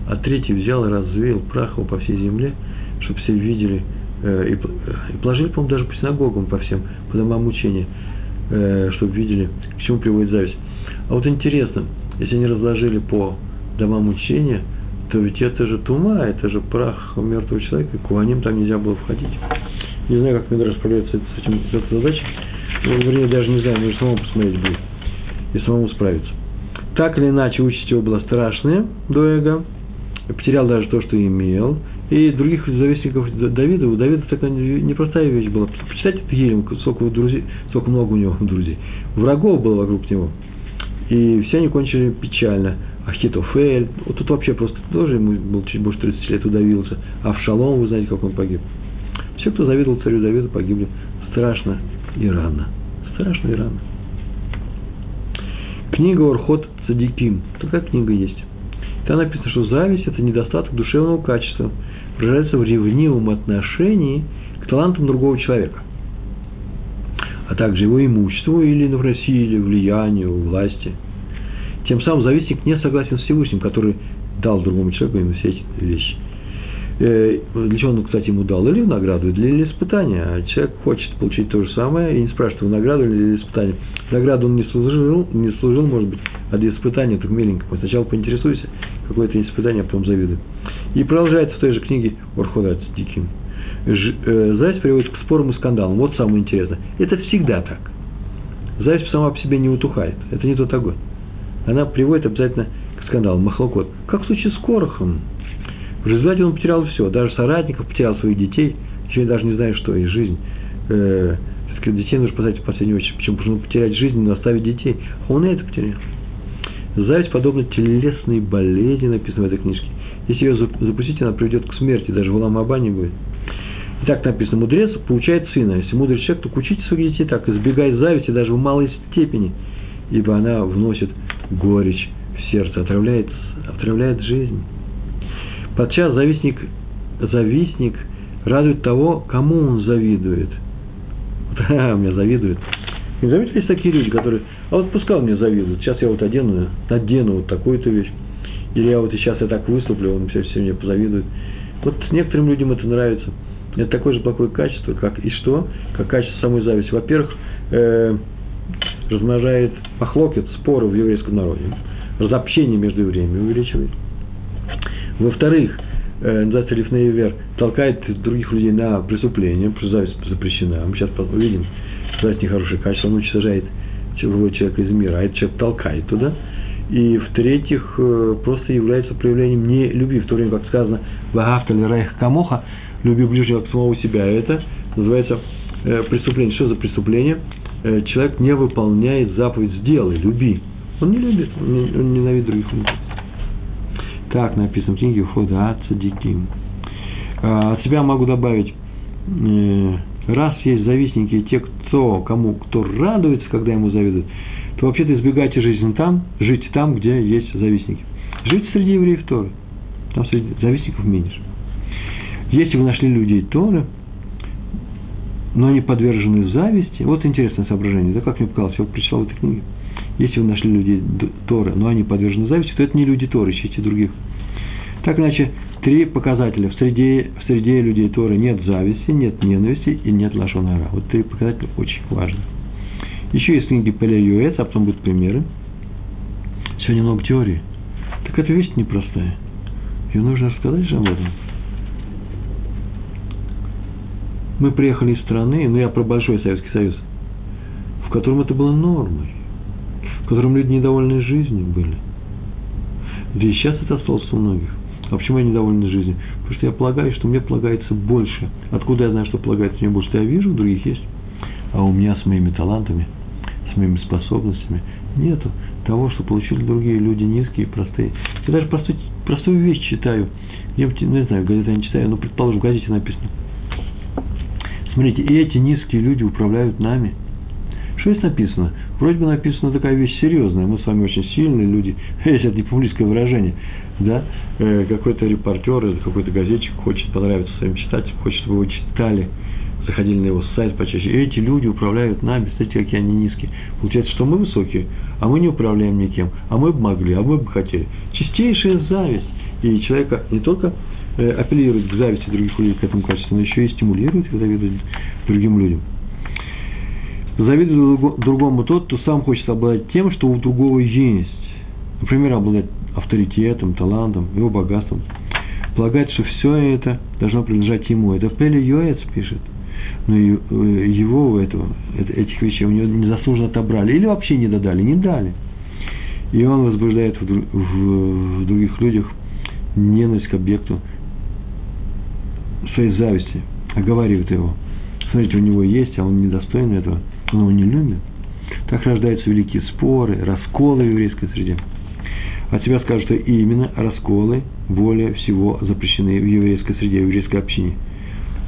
а третий взял и развеял прах его по всей земле, чтобы все видели, и, и положили, по-моему, даже по синагогам, по всем, по домам учения, э, чтобы видели, к чему приводит зависть. А вот интересно, если они разложили по домам учения, то ведь это же тума, это же прах мертвого человека, и куаним там нельзя было входить. Не знаю, как Медраж справляется с этим с этой задачей. Ну, вернее, даже не знаю, нужно самому посмотреть будет. И самому справиться. Так или иначе, участь его была страшная до эго. Потерял даже то, что имел. И других завистников Давида, у Давида такая непростая вещь была. Почитайте Тегилем, сколько, друзей, сколько много у него друзей. Врагов было вокруг него. И все они кончили печально. Ахитофель, вот тут вообще просто тоже ему был чуть больше 30 лет удавился. А в Шалом, вы знаете, как он погиб. Все, кто завидовал царю Давиду, погибли страшно и рано. Страшно и рано. Книга Орхот Цадиким. Такая книга есть. Там написано, что зависть – это недостаток душевного качества, выражается в ревнивом отношении к талантам другого человека, а также его имуществу или, например, силе, влиянию, власти. Тем самым завистник не согласен с Всевышним, который дал другому человеку именно все эти вещи – для чего он, кстати, ему дал? Или в награду, или испытания. А человек хочет получить то же самое и не спрашивает, в награду или испытание. Награду он не служил, не служил, может быть, а для испытания только миленького. Сначала поинтересуйся, какое это испытание, а потом завидуй. И продолжается в той же книге Орходат Диким. Э, зависть приводит к спорам и скандалам. Вот самое интересное. Это всегда так. Зависть сама по себе не утухает. Это не тот огонь. Она приводит обязательно к скандалам. Махлокот. Как в случае с Корохом. В результате он потерял все, даже соратников, потерял своих детей, еще даже не знаю, что, и жизнь. Э, детей нужно спасать в последнюю очередь. Почему? Потому что потерять жизнь, но оставить детей. Он и это потерял. Зависть подобна телесной болезни, написано в этой книжке. Если ее запустить, она приведет к смерти, даже в Уламаба не будет. И так написано, мудрец получает сына. Если мудрый человек, то учите своих детей так, избегай зависти даже в малой степени, ибо она вносит горечь в сердце, отравляет, отравляет жизнь. Подчас завистник, завистник радует того, кому он завидует. Да, мне завидует. Не заметили, есть такие люди, которые, а вот пускай он мне завидует, сейчас я вот одену, надену вот такую-то вещь, или я вот сейчас я так выступлю, он все, все мне позавидует. Вот некоторым людям это нравится. Это такое же плохое качество, как и что? Как качество самой зависти. Во-первых, э, размножает похлокет, споры в еврейском народе. Разобщение между евреями увеличивает. Во-вторых, э, называется Лифнеевер, толкает других людей на преступление, потому что запрещена. Мы сейчас увидим, что зависть нехорошее качество, он уничтожает другого человека из мира, а этот человек толкает туда. И в-третьих, э, просто является проявлением не любви, в то время как сказано «Вагафта райх камоха» – «люби ближнего к самого себя». Это называется э, преступление. Что за преступление? Э, человек не выполняет заповедь «сделай, люби». Он не любит, он ненавидит других людей. Так написано в книге Хода Цадиким. А, от себя могу добавить, э, раз есть завистники и те, кто, кому кто радуется, когда ему завидуют, то вообще-то избегайте жизни там, жить там, где есть завистники. Жить среди евреев Торы. Там среди завистников меньше. Если вы нашли людей Торы, но они подвержены зависти, вот интересное соображение, да, как мне показалось, я прочитал в этой книге. Если вы нашли людей Торы, но они подвержены зависти, то это не люди Торы, ищите других. Так иначе, три показателя. В среде, в среде людей Торы нет зависти, нет ненависти и нет лошонара. Вот три показателя очень важны. Еще есть книги Пеля Юэц, а потом будут примеры. Сегодня много теории. Так эта вещь непростая. Ее нужно рассказать же об этом. Мы приехали из страны, ну я про Большой Советский Союз, в котором это было нормой в котором люди недовольны жизнью были. Да и сейчас это осталось у многих. А почему я недоволен жизнью? Потому что я полагаю, что мне полагается больше. Откуда я знаю, что полагается мне больше? Я вижу, у других есть. А у меня с моими талантами, с моими способностями нету того, что получили другие люди низкие, простые. Я даже простой, простую вещь читаю. Я ну, не знаю, газеты я не читаю, но, предположим, в газете написано. Смотрите, и эти низкие люди управляют нами. Что здесь написано? Вроде бы написана такая вещь серьезная, мы с вами очень сильные люди, если это не публичное выражение, да, э, какой-то репортер или какой-то газетчик хочет понравиться своим читателям, хочет, чтобы вы читали, заходили на его сайт почаще. И эти люди управляют нами, смотрите, какие они низкие. Получается, что мы высокие, а мы не управляем никем, а мы бы могли, а мы бы хотели. Чистейшая зависть. И человека не только э, апеллирует к зависти других людей, к этому качеству, но еще и стимулирует к завидовать другим людям. Завидует другому тот, кто сам хочет обладать тем, что у другого есть. Например, обладать авторитетом, талантом, его богатством. Полагает, что все это должно принадлежать ему. Это в Пеле Йоэц пишет. Но э, его этого, этих вещей у него незаслуженно отобрали. Или вообще не додали, не дали. И он возбуждает в других людях ненависть к объекту своей зависти оговаривает его. Смотрите, у него есть, а он недостоин этого, он его не любит. Так рождаются великие споры, расколы в еврейской среде. От себя скажут, что именно расколы более всего запрещены в еврейской среде, в еврейской общине.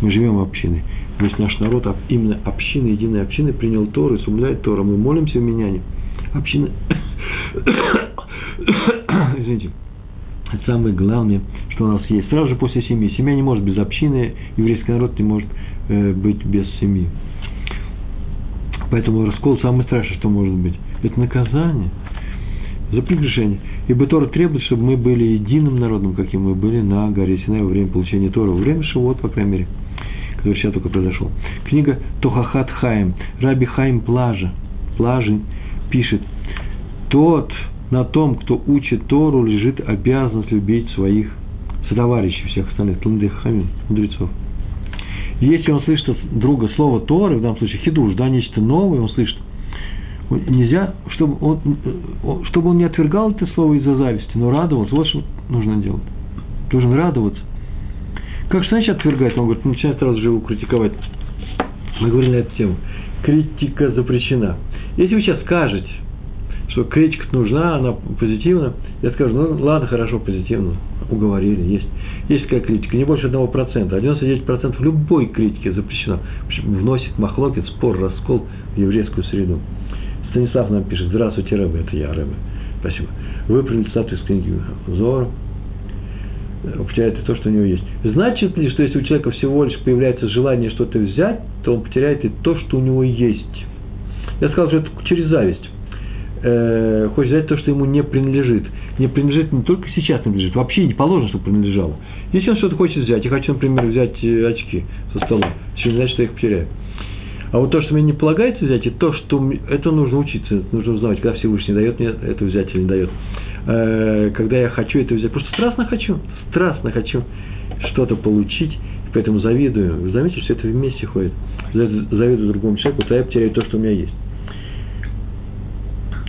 Мы живем в общине. Весь наш народ, именно община, единая община, принял Тору и соблюдает Тору. Мы молимся в Миняне. Община... Извините. Это самое главное, что у нас есть. Сразу же после семьи. Семья не может без общины, еврейский народ не может э, быть без семьи. Поэтому раскол самое страшное, что может быть. Это наказание за прегрешение. Ибо Тора требует, чтобы мы были единым народом, каким мы были на горе Синай во время получения Тора, во время Шивот, по крайней мере, который сейчас только произошел. Книга Тохахат Хаим, Раби Хаим Плажа, Плажи пишет, тот, на том, кто учит Тору, лежит обязанность любить своих сотоварищей, всех остальных, Тландехамин, мудрецов. Если он слышит от друга слово Торы, в данном случае хидуш, да, нечто новое, он слышит, нельзя, чтобы он, чтобы он не отвергал это слово из-за зависти, но радовался, вот что нужно делать. Должен радоваться. Как же значит отвергать? Он говорит, начинает сразу же его критиковать. Мы говорили на эту тему. Критика запрещена. Если вы сейчас скажете, что критика нужна, она позитивна, я скажу, ну ладно, хорошо, позитивно, уговорили, есть. Есть такая критика, не больше одного процента. 99% любой критики запрещено. Вносит махлокет, спор, раскол в еврейскую среду. Станислав нам пишет, здравствуйте, Рэбе, это я, Рэбе. Спасибо. Вы цитату из книги Зор, потеряет то, что у него есть. Значит ли, что если у человека всего лишь появляется желание что-то взять, то он потеряет и то, что у него есть? Я сказал, что это через зависть. Э, хочет взять то, что ему не принадлежит. Не принадлежит не только сейчас принадлежит, вообще не положено, чтобы принадлежало. Если он что-то хочет взять, я хочу, например, взять э, очки со стола, еще не значит, что я их потеряю. А вот то, что мне не полагается взять, и то, что это нужно учиться, это нужно узнавать, когда Всевышний дает мне это взять или не дает. Э, когда я хочу это взять, просто страстно хочу, страстно хочу что-то получить, поэтому завидую. Вы заметите, что это вместе ходит. Завидую другому человеку, тогда я потеряю то, что у меня есть.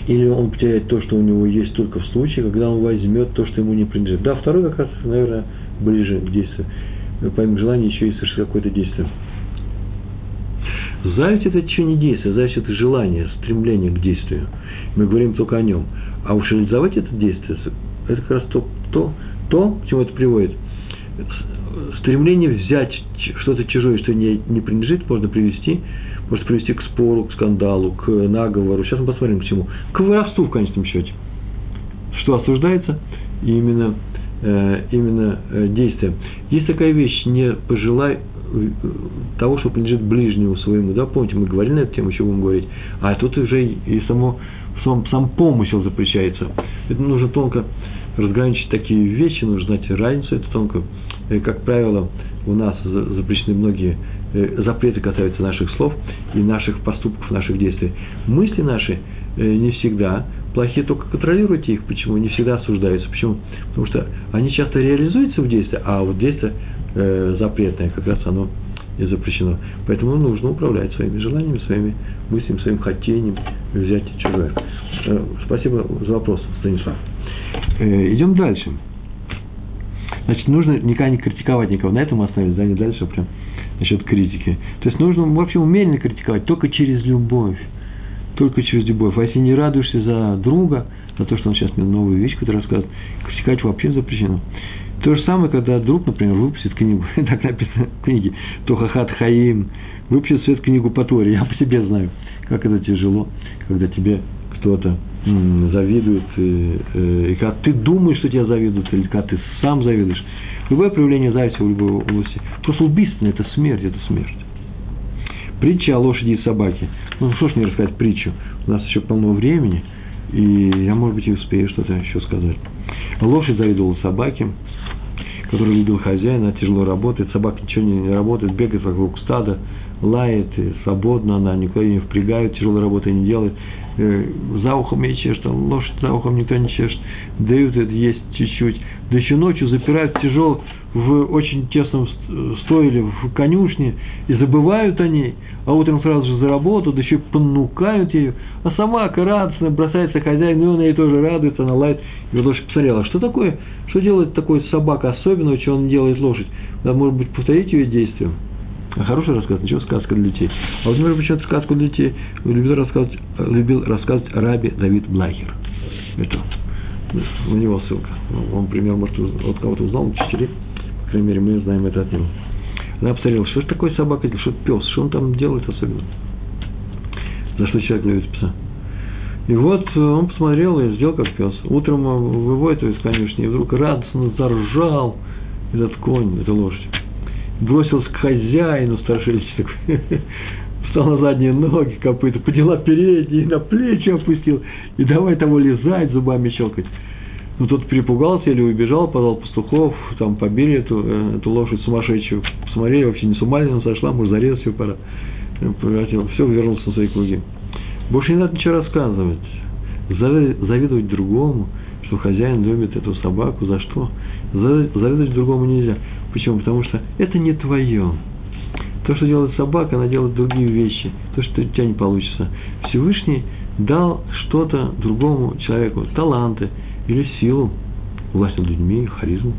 Или он потеряет то, что у него есть только в случае, когда он возьмет то, что ему не принадлежит. Да, второй как раз, наверное, ближе к действию. Помимо желания еще и совершить какое-то действие. Зависть – это еще не действие, зависть – это желание, стремление к действию. Мы говорим только о нем. А уж реализовать это действие – это как раз то, то, то, к чему это приводит. Стремление взять что-то чужое, что не, не принадлежит, можно привести, может привести к спору, к скандалу, к наговору. Сейчас мы посмотрим к чему. К воровству в конечном счете. Что осуждается? Именно, э, именно э, действие. Есть такая вещь, не пожелай того, что принадлежит ближнему своему. Да, помните, мы говорили на эту тему, еще будем говорить. А тут уже и само, сам, сам помысел запрещается. Это нужно тонко разграничить такие вещи, нужно знать разницу, это тонко. И, как правило, у нас запрещены многие э, запреты касаются наших слов и наших поступков, наших действий. Мысли наши э, не всегда плохие, только контролируйте их. Почему? Не всегда осуждаются. Почему? Потому что они часто реализуются в действии, а вот действие э, запретное, как раз оно и запрещено. Поэтому нужно управлять своими желаниями, своими мыслями, своим хотением взять чужое. Э, спасибо за вопрос, Станислав. Э, идем дальше. Значит, нужно никогда не критиковать никого. На этом мы остановились, да, не дальше прям насчет критики. То есть нужно, в общем, умеренно критиковать, только через любовь. Только через любовь. А если не радуешься за друга, за то, что он сейчас мне новую вещь какую-то рассказывает, критиковать вообще запрещено. То же самое, когда друг, например, выпустит книгу, так написано в книге, Тохахат Хаим, выпустит свет книгу по Торе. Я по себе знаю, как это тяжело, когда тебе кто-то завидует, и, э, и когда ты думаешь, что тебя завидуют, или когда ты сам завидуешь. Любое проявление зависти в любой области просто убийственно, это смерть, это смерть. Притча о лошади и собаке. Ну, что ж мне рассказать притчу? У нас еще полно времени, и я, может быть, и успею что-то еще сказать. Лошадь завидовала собаке, который любил хозяина, тяжело работает, собака ничего не работает, бегает вокруг стада, лает, свободно она, никто ее не впрягает, тяжелой работы не делает, за ухом ей чешет, лошадь за ухом никто не чешет, дают это есть чуть-чуть, да еще ночью запирают тяжел, в очень тесном стойле, в конюшне, и забывают о ней, а утром сразу же за работу, да еще понукают ее, а собака радостно бросается хозяин, и он ей тоже радуется, она лает, и лошадь посмотрела, что такое, что делает такой собака особенного, что он делает лошадь, да, может быть, повторить ее действия. А хороший рассказ, ничего, сказка для детей. А вот, например, почему сказку для детей любил рассказывать, любил рассказывать Раби Давид Блахер. Это у него ссылка. Он, пример, может, от кого-то узнал, учителей. По крайней мере, мы знаем это от него. Она посмотрела, что же такое собака, что это пес, что он там делает особенно. За что человек любит пса. И вот он посмотрел и сделал как пес. Утром выводит его из конюшни, и вдруг радостно заржал этот конь, эта лошадь бросился к хозяину страшильщик, встал на задние ноги, копыта, подела передние, на плечи опустил, и давай того лизать, зубами щелкать. Ну, тот перепугался или убежал, позвал пастухов, там побили эту, э, эту лошадь сумасшедшую, посмотрели, вообще не с ума сошла, может, зарезать ее пора. Э, превратил, все, вернулся на свои круги. Больше не надо ничего рассказывать. Завидовать другому, что хозяин любит эту собаку, за что? Завидовать другому нельзя. Почему? Потому что это не твое. То, что делает собака, она делает другие вещи. То, что у тебя не получится. Всевышний дал что-то другому человеку. Таланты или силу, власть над людьми, харизму.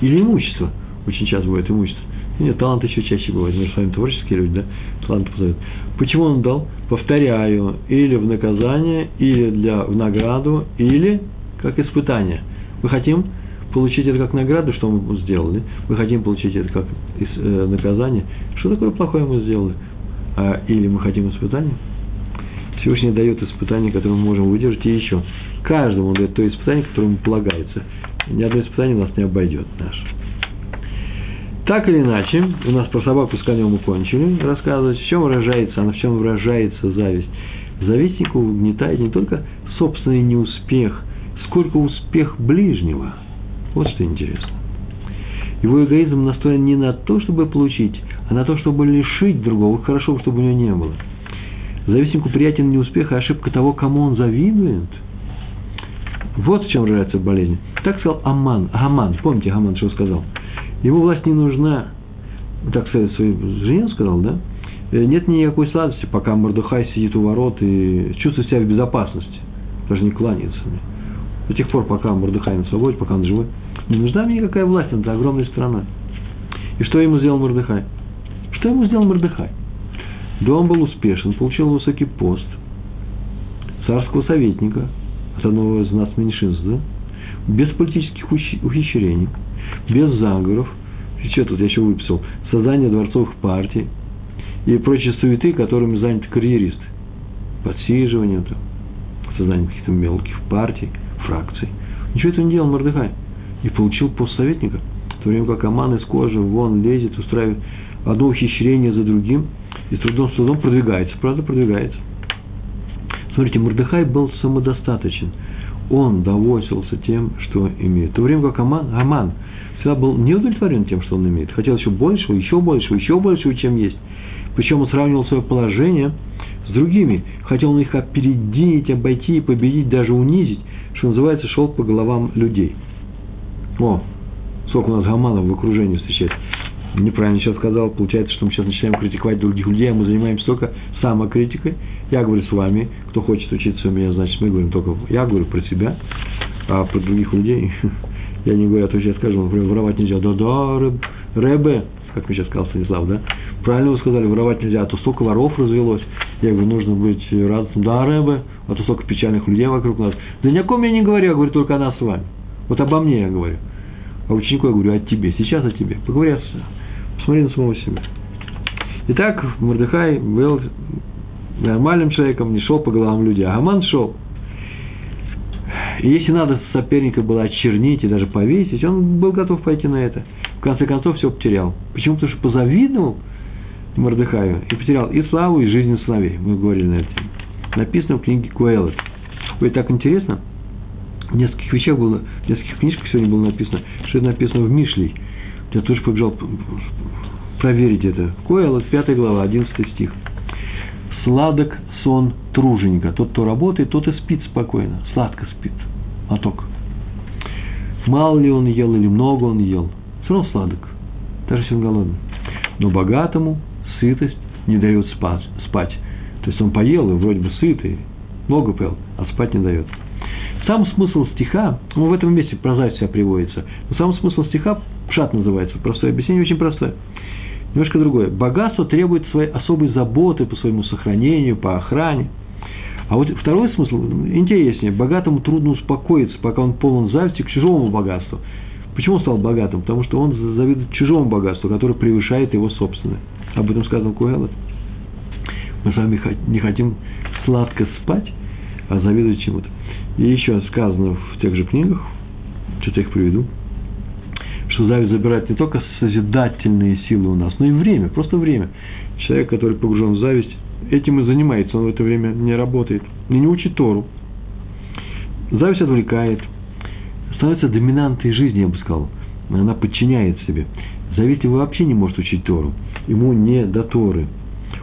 Или имущество. Очень часто бывает имущество. Нет, талант еще чаще бывает. Мы с вами творческие люди, да? Талант позовет. Почему он дал? Повторяю, или в наказание, или для, в награду, или как испытание. Мы хотим получить это как награду, что мы сделали. Мы хотим получить это как э, наказание. Что такое плохое мы сделали? А, или мы хотим испытание? Всевышний дает испытание, которое мы можем выдержать, и еще. Каждому дает то испытание, которое ему полагается. Ни одно испытание нас не обойдет наше. Так или иначе, у нас про собаку с конем мы кончили рассказывать, в чем выражается она, в чем выражается зависть. Завистнику угнетает не только собственный неуспех, сколько успех ближнего – вот что интересно. Его эгоизм настроен не на то, чтобы получить, а на то, чтобы лишить другого. Хорошо, чтобы у него не было. Завистнику приятен не успех, а ошибка того, кому он завидует. Вот в чем выражается болезнь. Так сказал Аман. Аман, помните Аман, что сказал? Ему власть не нужна. Так своей жене сказал, да? «Э, нет никакой сладости, пока Мордыхай сидит у ворот и чувствует себя в безопасности. Даже не кланяется мне до тех пор, пока Мордыхай на свободе, пока он живой. Не нужна мне никакая власть над огромной страной. И что ему сделал Мордыхай? Что ему сделал Мордыхай? Да он был успешен, получил высокий пост царского советника от одного из нас меньшинства, без политических ухищрений, без заговоров, что тут я еще выписал, создание дворцовых партий и прочие суеты, которыми заняты карьеристы. Подсиживание, там, создание каких-то мелких партий – фракций. Ничего этого не делал Мордыхай. И получил пост советника. В то время как Аман из кожи вон лезет, устраивает одно ухищрение за другим, и с трудом с трудом продвигается. Правда, продвигается. Смотрите, Мордыхай был самодостаточен. Он довольствовался тем, что имеет. В то время как Аман, Аман всегда был не удовлетворен тем, что он имеет. Хотел еще большего, еще большего, еще большего, чем есть. Причем он сравнивал свое положение с другими. Хотел он их опередить, обойти, победить, даже унизить что называется, шел по головам людей. О, сколько у нас гаманов в окружении встречается. Неправильно сейчас сказал, получается, что мы сейчас начинаем критиковать других людей, а мы занимаемся только самокритикой. Я говорю с вами, кто хочет учиться у меня, значит, мы говорим только, я говорю про себя, а про других людей я не говорю, а то сейчас скажу, например, воровать нельзя. Да-да, рэбе, как мне сейчас сказал Станислав, да? Правильно вы сказали, воровать нельзя, а то столько воров развелось. Я говорю, нужно быть радостным. Да, рэбе, а то столько печальных людей вокруг нас. Да ни о ком я не говорю, я говорю только о нас с вами. Вот обо мне я говорю. А ученику я говорю о тебе, сейчас о тебе. Поговори, посмотри на самого себя. Итак, Мордыхай был нормальным человеком, не шел по головам людей, а Гаман шел. И если надо соперника было очернить и даже повесить, он был готов пойти на это. В конце концов, все потерял. Почему? Потому что позавидовал Мордыхаю и потерял и славу, и жизнь сыновей. Мы говорили на это написано в книге Куэлет. Ой, так интересно, в нескольких вещах было, в нескольких книжках сегодня было написано, что это написано в Мишлей. Я тоже побежал проверить это. Куэлет, 5 глава, 11 стих. Сладок сон труженика. Тот, кто работает, тот и спит спокойно. Сладко спит. Моток. Мало ли он ел или много он ел. все равно сладок, даже если он голодный. Но богатому сытость не дает спать. То есть он поел и вроде бы сытый, много поел, а спать не дает. Сам смысл стиха, ну, в этом месте проза себя приводится, но сам смысл стиха, пшат называется, простое объяснение, очень простое. Немножко другое. Богатство требует своей особой заботы по своему сохранению, по охране. А вот второй смысл интереснее. Богатому трудно успокоиться, пока он полон зависти к чужому богатству. Почему он стал богатым? Потому что он завидует чужому богатству, которое превышает его собственное. Об этом сказано Куэлот. Мы с вами не хотим сладко спать, а завидовать чему-то. И еще сказано в тех же книгах, что-то их приведу, что зависть забирает не только созидательные силы у нас, но и время, просто время. Человек, который погружен в зависть, этим и занимается, он в это время не работает, и не учит Тору. Зависть отвлекает, становится доминантой жизни, я бы сказал. Она подчиняет себе. Завистливый вообще не может учить Тору. Ему не до Торы.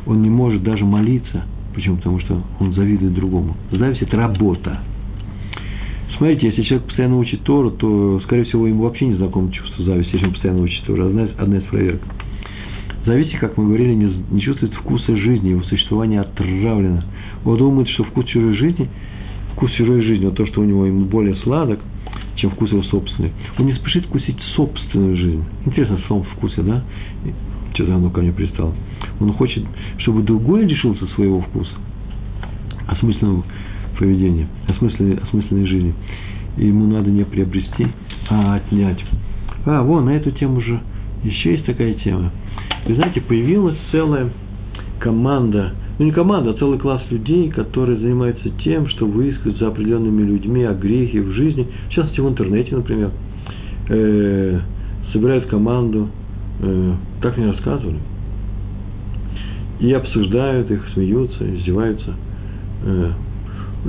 Он не может даже молиться. Почему? Потому что он завидует другому. Зависть – это работа. Смотрите, если человек постоянно учит Тору, то, скорее всего, ему вообще не знакомо чувство зависти, если он постоянно учит Тору. Одна, одна из проверок. Зависти, как мы говорили, не, не чувствует вкуса жизни, его существование отравлено. Он думает, что вкус чужой жизни, вкус чужой жизни, вот то, что у него ему более сладок, чем вкус его собственный. Он не спешит вкусить собственную жизнь. Интересно, в своем вкусе, да? Что-то оно ко мне пристало. Он хочет, чтобы другой лишился своего вкуса, осмысленного поведения, осмысленной, осмысленной жизни. И ему надо не приобрести, а отнять. А, вон, на эту тему же еще есть такая тема. Вы знаете, появилась целая команда, ну не команда, а целый класс людей, которые занимаются тем, что выискивают за определенными людьми о грехе в жизни, в частности в интернете, например, э, собирают команду, э, так мне рассказывали, и обсуждают их, смеются, издеваются. Э,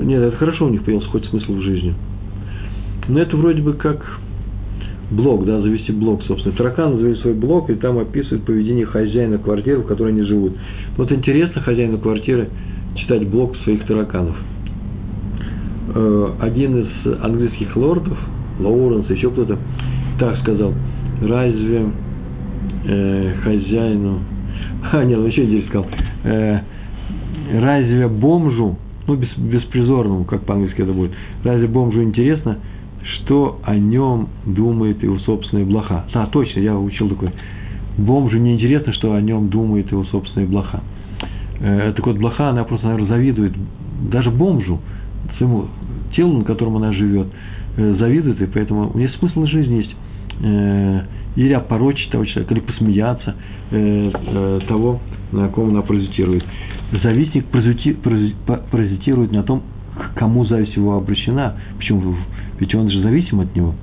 нет, это хорошо, у них появился хоть смысл в жизни. Но это вроде бы как блог, да, завести блог, собственно. Тараканы завели свой блог, и там описывают поведение хозяина квартиры, в которой они живут. Вот интересно хозяину квартиры читать блог своих тараканов. Э, один из английских лордов, Лоуренс, еще кто-то, так сказал, разве э, хозяину, а, нет, он еще здесь сказал, э, разве бомжу ну, без, беспризорному, как по-английски это будет. Разве бомжу интересно, что о нем думает его собственная блоха? Да, точно, я учил такой. Бомжу не интересно, что о нем думает его собственная блоха. Э, так вот, блоха, она просто, наверное, завидует даже бомжу, своему телу, на котором она живет, э, завидует, и поэтому у нее смысл жизни есть э, или опорочить того человека, или посмеяться того, на ком она паразитирует завистник паразитирует на том, к кому зависть его обращена. Почему? Ведь он же зависим от него.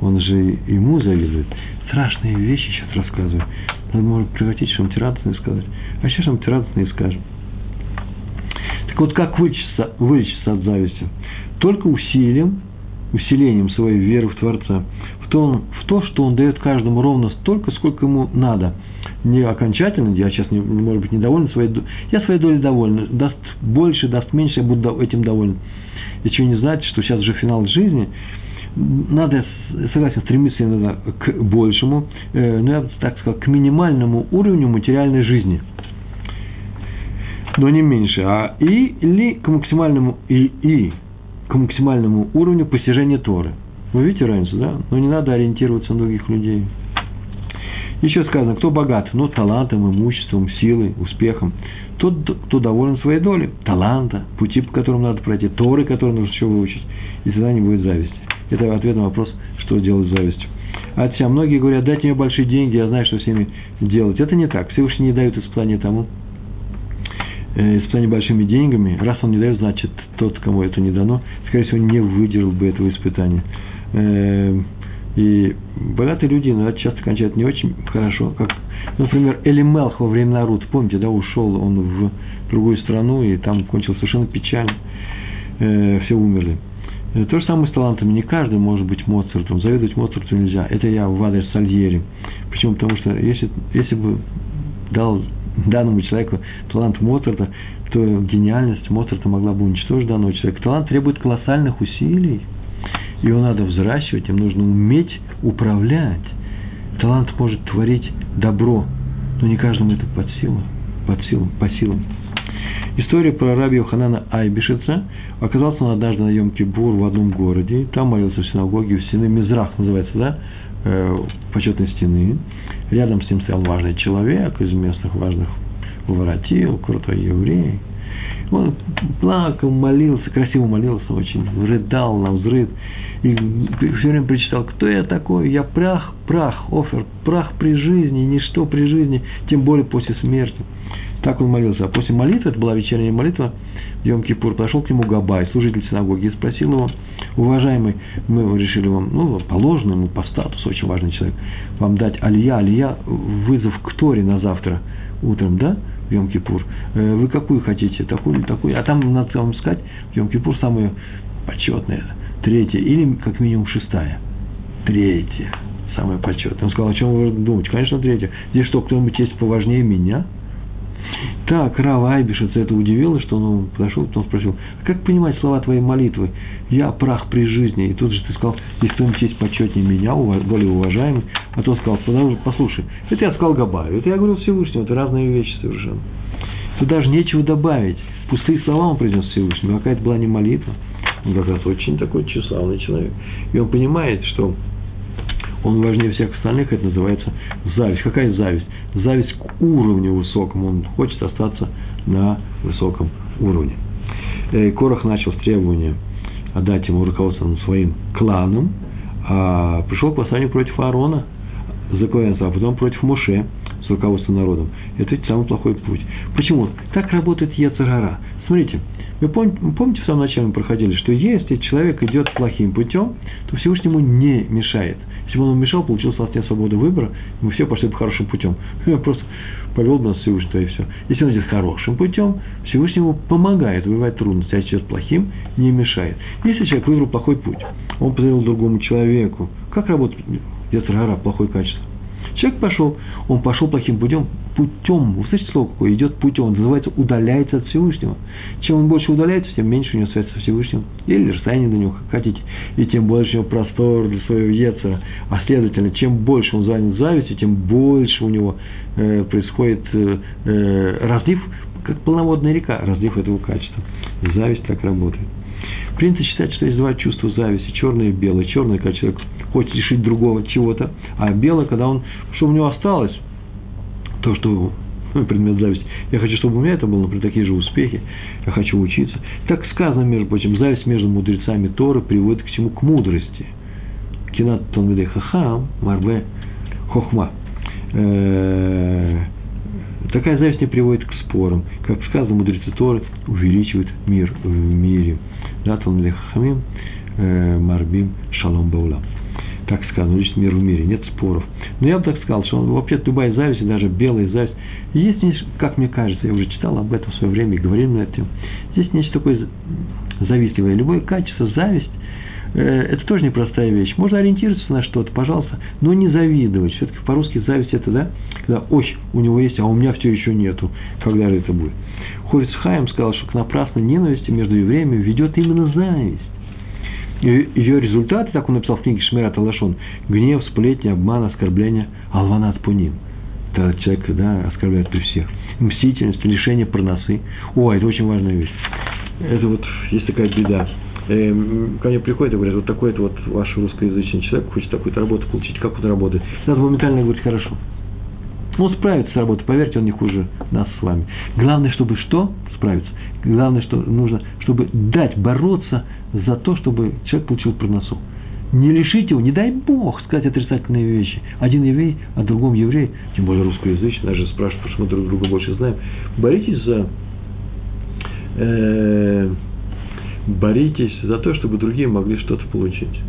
Он же ему завидует. Страшные вещи сейчас рассказываю. Надо, может, превратить что-нибудь радостное сказать. А сейчас что-нибудь радостное скажем. Так вот, как вылечиться, вылечиться от зависти? Только усилием, усилением своей веры в Творца, в то, в то, что Он дает каждому ровно столько, сколько ему надо – не окончательно, я сейчас, не, может быть, недоволен своей я своей долей доволен, даст больше, даст меньше, я буду этим доволен. Вы не знаете, что сейчас уже финал жизни, надо, согласен, стремиться иногда к большему, э, ну, я так сказал, к минимальному уровню материальной жизни. Но не меньше, а и, или к максимальному, и, и к максимальному уровню постижения Торы. Вы видите разницу, да? Но не надо ориентироваться на других людей. Еще сказано, кто богат? Ну, талантом, имуществом, силой, успехом. Тот, кто доволен своей долей. Таланта, пути, по которым надо пройти, торы, которые нужно еще выучить. И тогда не будет зависти. Это ответ на вопрос, что делать с завистью. А от многие говорят, дайте мне большие деньги, я знаю, что с ними делать. Это не так. Всевышний не дают испытания тому, э, испытание большими деньгами. Раз он не дает, значит, тот, кому это не дано, скорее всего, не выдержал бы этого испытания. Э, и богатые люди иногда часто кончают не очень хорошо. Как, например, Эли Мелх во время Нарут, помните, да, ушел он в другую страну, и там кончил совершенно печально. Э, все умерли. Э, то же самое с талантами. Не каждый может быть Моцартом. Завидовать Моцарту нельзя. Это я в адрес Сальери. Почему? Потому что если, если бы дал данному человеку талант Моцарта, то гениальность Моцарта могла бы уничтожить данного человека. Талант требует колоссальных усилий – его надо взращивать, им нужно уметь управлять талант может творить добро, но не каждому это под силу, под силу, по силам. История про раби Йоханана Айбишица. Оказался он однажды на Йом-Кипур в одном городе. Там молился в синагоге, у стены Мизрах называется, да? Э, почетной стены. Рядом с ним стоял важный человек из местных важных воротил, крутой еврей. Он плакал, молился, красиво молился очень, рыдал на взрыв. И все время прочитал, кто я такой? Я прах, прах, офер, прах при жизни, ничто при жизни, тем более после смерти. Так он молился. А после молитвы, это была вечерняя молитва, в Йом-Кипур, подошел к нему Габай, служитель синагоги, и спросил его, уважаемый, мы решили вам, ну, положено ему по статусу, очень важный человек, вам дать алия, алия, вызов к Торе на завтра утром, да, в Йом-Кипур. Э, вы какую хотите, такую или такую? А там надо вам сказать, в Йом-Кипур самая почетная, третья или как минимум шестая. Третья, самая почетная. Он сказал, о чем вы думаете? Конечно, третья. Здесь что, кто-нибудь есть поважнее меня? Так, Рава Айбишец это удивило, что он подошел, потом спросил, а как понимать слова твоей молитвы? Я прах при жизни. И тут же ты сказал, если кто-нибудь есть почетнее меня, более уважаемый. А то сказал, послушай, это я сказал Габаю, это я говорил Всевышнему, это разные вещи совершенно. Тут даже нечего добавить. Пустые слова он произнес Всевышнему, какая-то была не молитва. Он как раз очень такой тщеславный человек. И он понимает, что он важнее всех остальных, это называется зависть. Какая зависть? Зависть к уровню высокому, он хочет остаться на высоком уровне. И Корах начал с требования отдать ему руководство над своим кланом, а пришел к восстанию против Аарона за а потом против Моше с руководством народом. Это самый плохой путь. Почему? Так работает Ецарара. Смотрите, вы помните, в самом начале мы проходили, что если человек идет плохим путем, то Всевышнему не мешает – бы он мешал, получилась у нас нет свободы выбора, мы все пошли бы хорошим путем. Просто повел нас Всевышний, и все. Если он идет хорошим путем, Всевышний ему помогает выбивать трудности, а идет плохим, не мешает. Если человек выбрал плохой путь, он позвонил другому человеку, как работает Яцергара, плохое качество? Человек пошел, он пошел плохим путем, путем, вы слышите слово какое, идет путем, он называется удаляется от Всевышнего. Чем он больше удаляется, тем меньше у него связь со Всевышним, или расстояние до него, как хотите, и тем больше у него простор для своего яцера. А следовательно, чем больше он занят завистью, тем больше у него э, происходит э, э, разлив, как полноводная река, разлив этого качества. Зависть так работает. Принято считать, что есть два чувства зависти, черное и белое. Черное, когда человек хочет лишить другого чего-то, а белое, когда он, что у него осталось, то, что ну, предмет зависти. Я хочу, чтобы у меня это было, например, такие же успехи. Я хочу учиться. Так сказано, между прочим, зависть между мудрецами Торы приводит к чему? К мудрости. Кинат Талмидей Хахам, Марбе Хохма. Э, такая зависть не приводит к спорам. Как сказано, мудрецы Торы увеличивают мир в мире. Да, Талмидей Хахамим, э, Марбим Шалом Баулам так сказано, лишь мир в мире, нет споров. Но я бы так сказал, что вообще любая зависть, даже белая зависть, есть, как мне кажется, я уже читал об этом в свое время и говорил на эту тему, здесь нечто такое завистливое. Любое качество, зависть, это тоже непростая вещь. Можно ориентироваться на что-то, пожалуйста, но не завидовать. Все-таки по-русски зависть это, да, когда, ой, у него есть, а у меня все еще нету. Когда же это будет? Хорис Хайм сказал, что к напрасной ненависти между евреями ведет именно зависть ее результаты, так он написал в книге Шмират Алашон, гнев, сплетни, обман, оскорбление, алванат пуним. Это человек, да, оскорбляет при всех. Мстительность, лишение проносы. О, это очень важная вещь. Это вот есть такая беда. Э, ко мне приходят и говорят, вот такой-то вот ваш русскоязычный человек хочет такую-то работу получить, как он работает. Надо моментально говорить, хорошо. Он справится с работой, поверьте, он не хуже нас с вами. Главное, чтобы что? Справиться. Главное, что нужно, чтобы дать бороться за то, чтобы человек получил проносу. Не лишите его, не дай Бог сказать отрицательные вещи. Один еврей, а другом еврей, тем более русскоязычный, даже спрашивают, потому что мы друг друга больше знаем. Боритесь за, э, боритесь за то, чтобы другие могли что-то получить.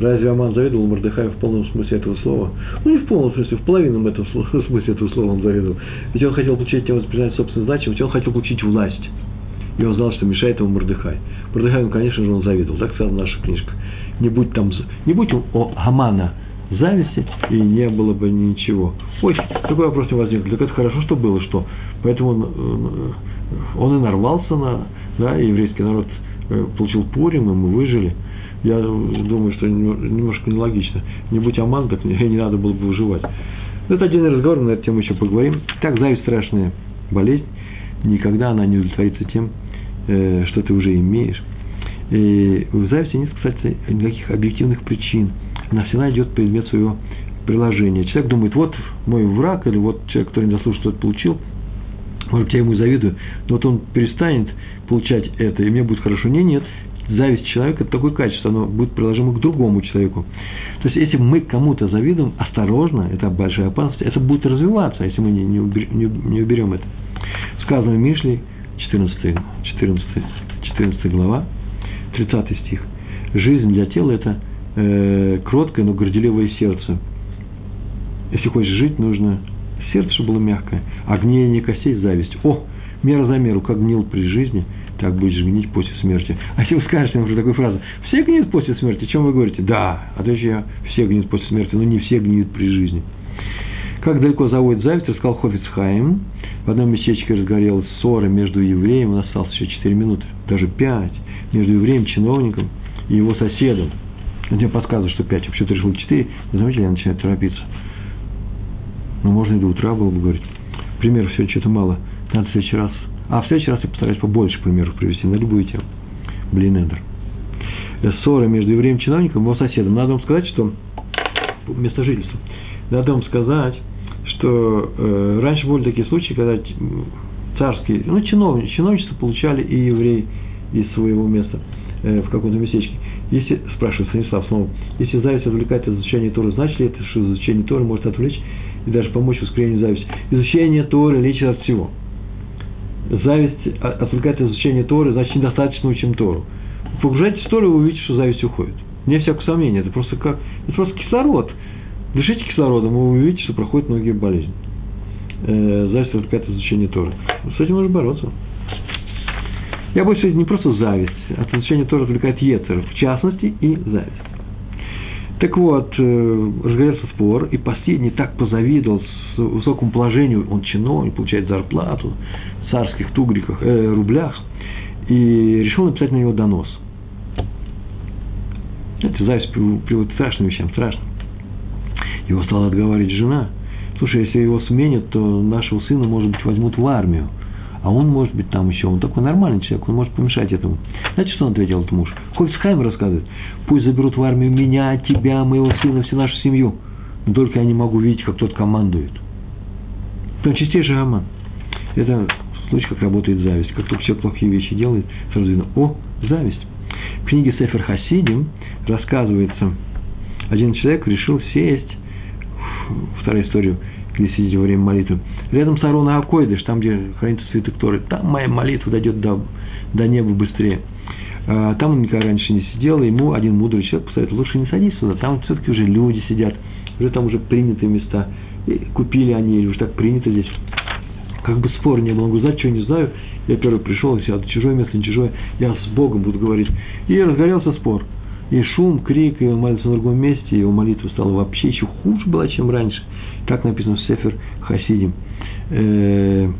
Разве Аман завидовал Мордыхаю в полном смысле этого слова? Ну, не в полном смысле, в половинном этого смысле этого слова он завидовал. Ведь он хотел получить тем восприятие собственной значимости, он хотел получить власть. И он знал, что мешает ему Мордыхай. Мордыхай, ну, конечно же, он завидовал. Так сказала наша книжка. Не будь там, не будь у Амана зависти, и не было бы ничего. Ой, такой вопрос не возник. Так это хорошо, что было, что. Поэтому он, э, он и нарвался на, да, еврейский народ э, получил Пурим, и мы выжили. Я думаю, что немножко нелогично. Не будь Аман, так мне не надо было бы выживать. Это отдельный разговор, мы на эту тему еще поговорим. Так, зависть страшная болезнь. Никогда она не удовлетворится тем, э, что ты уже имеешь. И в зависти нет, кстати, никаких объективных причин. Она всегда идет предмет своего приложения. Человек думает, вот мой враг, или вот человек, который не заслужил, что-то получил, может я ему завидую, но вот он перестанет получать это, и мне будет хорошо. Не, нет, зависть человека – это такое качество, оно будет приложимо к другому человеку. То есть, если мы кому-то завидуем, осторожно, это большая опасность, это будет развиваться, если мы не, не, уберем, не уберем это. Сказано в Мишле, 14, 14, 14 глава, 30 стих. Жизнь для тела – это э, кроткое, но горделивое сердце. Если хочешь жить, нужно сердце, чтобы было мягкое, а гниение костей – зависть. О, мера за меру, как гнил при жизни – так будешь гнить после смерти. А если вы скажете уже такую фразу, все гниют после смерти, о чем вы говорите? Да, а то я все гниют после смерти, но не все гниют при жизни. Как далеко заводит зависть, рассказал Хофиц Хаим. В одном местечке разгорелась ссора между евреем, у нас осталось еще 4 минуты, даже 5, между евреем, чиновником и его соседом. Он тебе подсказывает, что 5, вообще-то решил 4, вы знаете, я начинаю торопиться. Ну, можно и до утра было бы говорить. Примеров все что-то мало. Надо в следующий раз а в следующий раз я постараюсь побольше примеров привести на любую тему. Блин, Эдер. Ссора между евреем и чиновником, его соседом. Надо вам сказать, что место жительства. Надо вам сказать, что э, раньше были такие случаи, когда царские, ну, чиновничество, чиновничество получали и евреи из своего места э, в каком-то местечке. Если, спрашивает Станислав снова, если зависть отвлекает от изучения Торы, значит ли это, что изучение Торы может отвлечь и даже помочь ускорению зависти? Изучение Торы лечит от всего – зависть отвлекает от изучения Торы, значит, недостаточно учим Тору. Погружайтесь в Тору, и вы увидите, что зависть уходит. Не всякого сомнения, это просто как, это просто кислород. Дышите кислородом, и вы увидите, что проходят многие болезни. Э, зависть отвлекает от изучения Торы. С этим можно бороться. Я больше не просто зависть, от изучения Торы отвлекает Ецер, в частности, и зависть. Так вот, э, разгорелся спор, и последний так позавидовал с высокому положению, он чиновник, получает зарплату, в царских тугриках, э, рублях, и решил написать на него донос. Это зависть приводит к страшным вещам, страшно. Его стала отговаривать жена. Слушай, если его сменят, то нашего сына, может быть, возьмут в армию а он может быть там еще, он такой нормальный человек, он может помешать этому. Знаете, что он ответил этот муж? Хольцхайм рассказывает, пусть заберут в армию меня, тебя, моего сына, всю нашу семью, но только я не могу видеть, как тот командует. Это чистейший роман. Это случай, как работает зависть. Как только человек плохие вещи делает, сразу видно, о, зависть. В книге Сефер Хасидим рассказывается, один человек решил сесть, вторая история, где сидите во время молитвы, рядом с Арона Акойдыш, там, где хранится святых Торы, там моя молитва дойдет до, до неба быстрее. А, там он никогда раньше не сидел, и ему один мудрый человек посоветовал, лучше не садись сюда, там все-таки уже люди сидят, уже там уже принятые места, и купили они, или уже так принято здесь. Как бы спор не было, он говорит, что не знаю, я первый пришел, и сяду, чужое место, не чужое, я с Богом буду говорить. И разгорелся спор. И шум, крик, и он молится на другом месте, и его молитва стала вообще еще хуже была, чем раньше. Так написано в Сефер Хасидим. Э,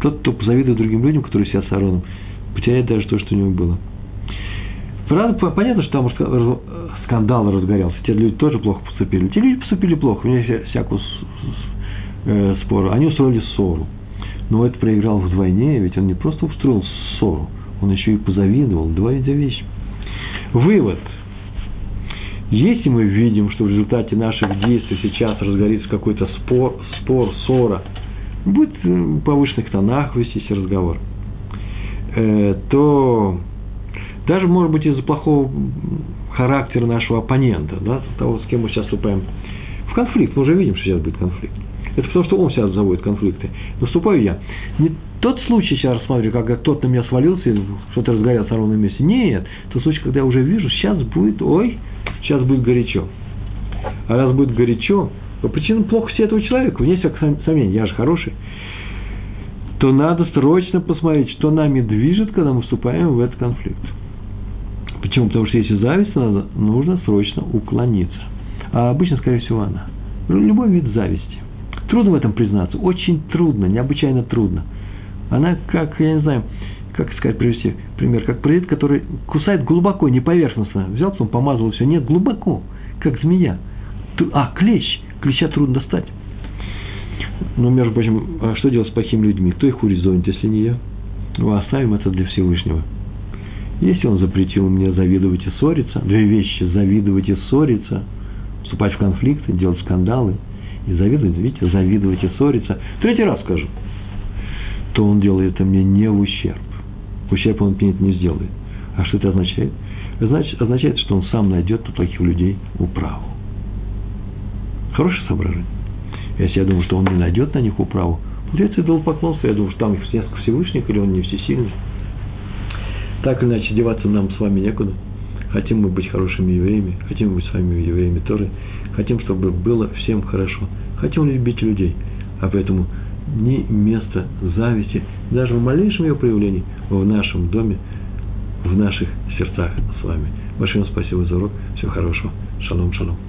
тот, кто позавидует другим людям, которые сидят с Ароном, потеряет даже то, что у него было. Правда, понятно, что там скандал разгорелся. Те люди тоже плохо поступили. Те люди поступили плохо, у них всякую э, спору. Они устроили ссору. Но это проиграл вдвойне, ведь он не просто устроил ссору, он еще и позавидовал. Два вида вещи. Вывод – если мы видим, что в результате наших действий сейчас разгорится какой-то спор, спор, ссора, будет в повышенных тонах вестись разговор, э, то даже, может быть, из-за плохого характера нашего оппонента, да, того, с кем мы сейчас вступаем в конфликт, мы уже видим, что сейчас будет конфликт. Это потому, что он сейчас заводит конфликты. Наступаю я. Не тот случай сейчас рассматриваю, когда кто-то на меня свалился, что-то разгорелось на ровном месте. Нет, тот случай, когда я уже вижу, сейчас будет, ой, сейчас будет горячо. А раз будет горячо, по причинам плохости этого человека, вне всякого сомнения, я же хороший, то надо срочно посмотреть, что нами движет, когда мы вступаем в этот конфликт. Почему? Потому что если зависть, надо, нужно срочно уклониться. А обычно, скорее всего, она. Любой вид зависти. Трудно в этом признаться. Очень трудно, необычайно трудно. Она как, я не знаю, как сказать, привести пример, как паразит, который кусает глубоко, не поверхностно. Взял, потом помазал, все. Нет, глубоко, как змея. А, клещ. Клеща трудно достать. Но, между прочим, а что делать с плохими людьми? Кто их урезонит, если не я? Ну, оставим это для Всевышнего. Если он запретил мне завидовать и ссориться, две вещи – завидовать и ссориться, вступать в конфликты, делать скандалы и завидовать, видите, завидовать и ссориться. Третий раз скажу, то он делает это мне не в ущерб. Ущерб он мне не сделает. А что это означает? Значит, означает, что он сам найдет у таких людей управу. Хорошее соображение. Если я думаю, что он не найдет на них управу, получается идолопоклонство. Я думаю, что там их несколько Всевышних, или он не всесильный. Так или иначе, деваться нам с вами некуда. Хотим мы быть хорошими евреями, хотим быть с вами евреями тоже, хотим, чтобы было всем хорошо, хотим любить людей, а поэтому ни места зависти, даже в малейшем ее проявлении в нашем доме, в наших сердцах с вами. Большое вам спасибо за урок. Всего хорошего. Шалом, шалом.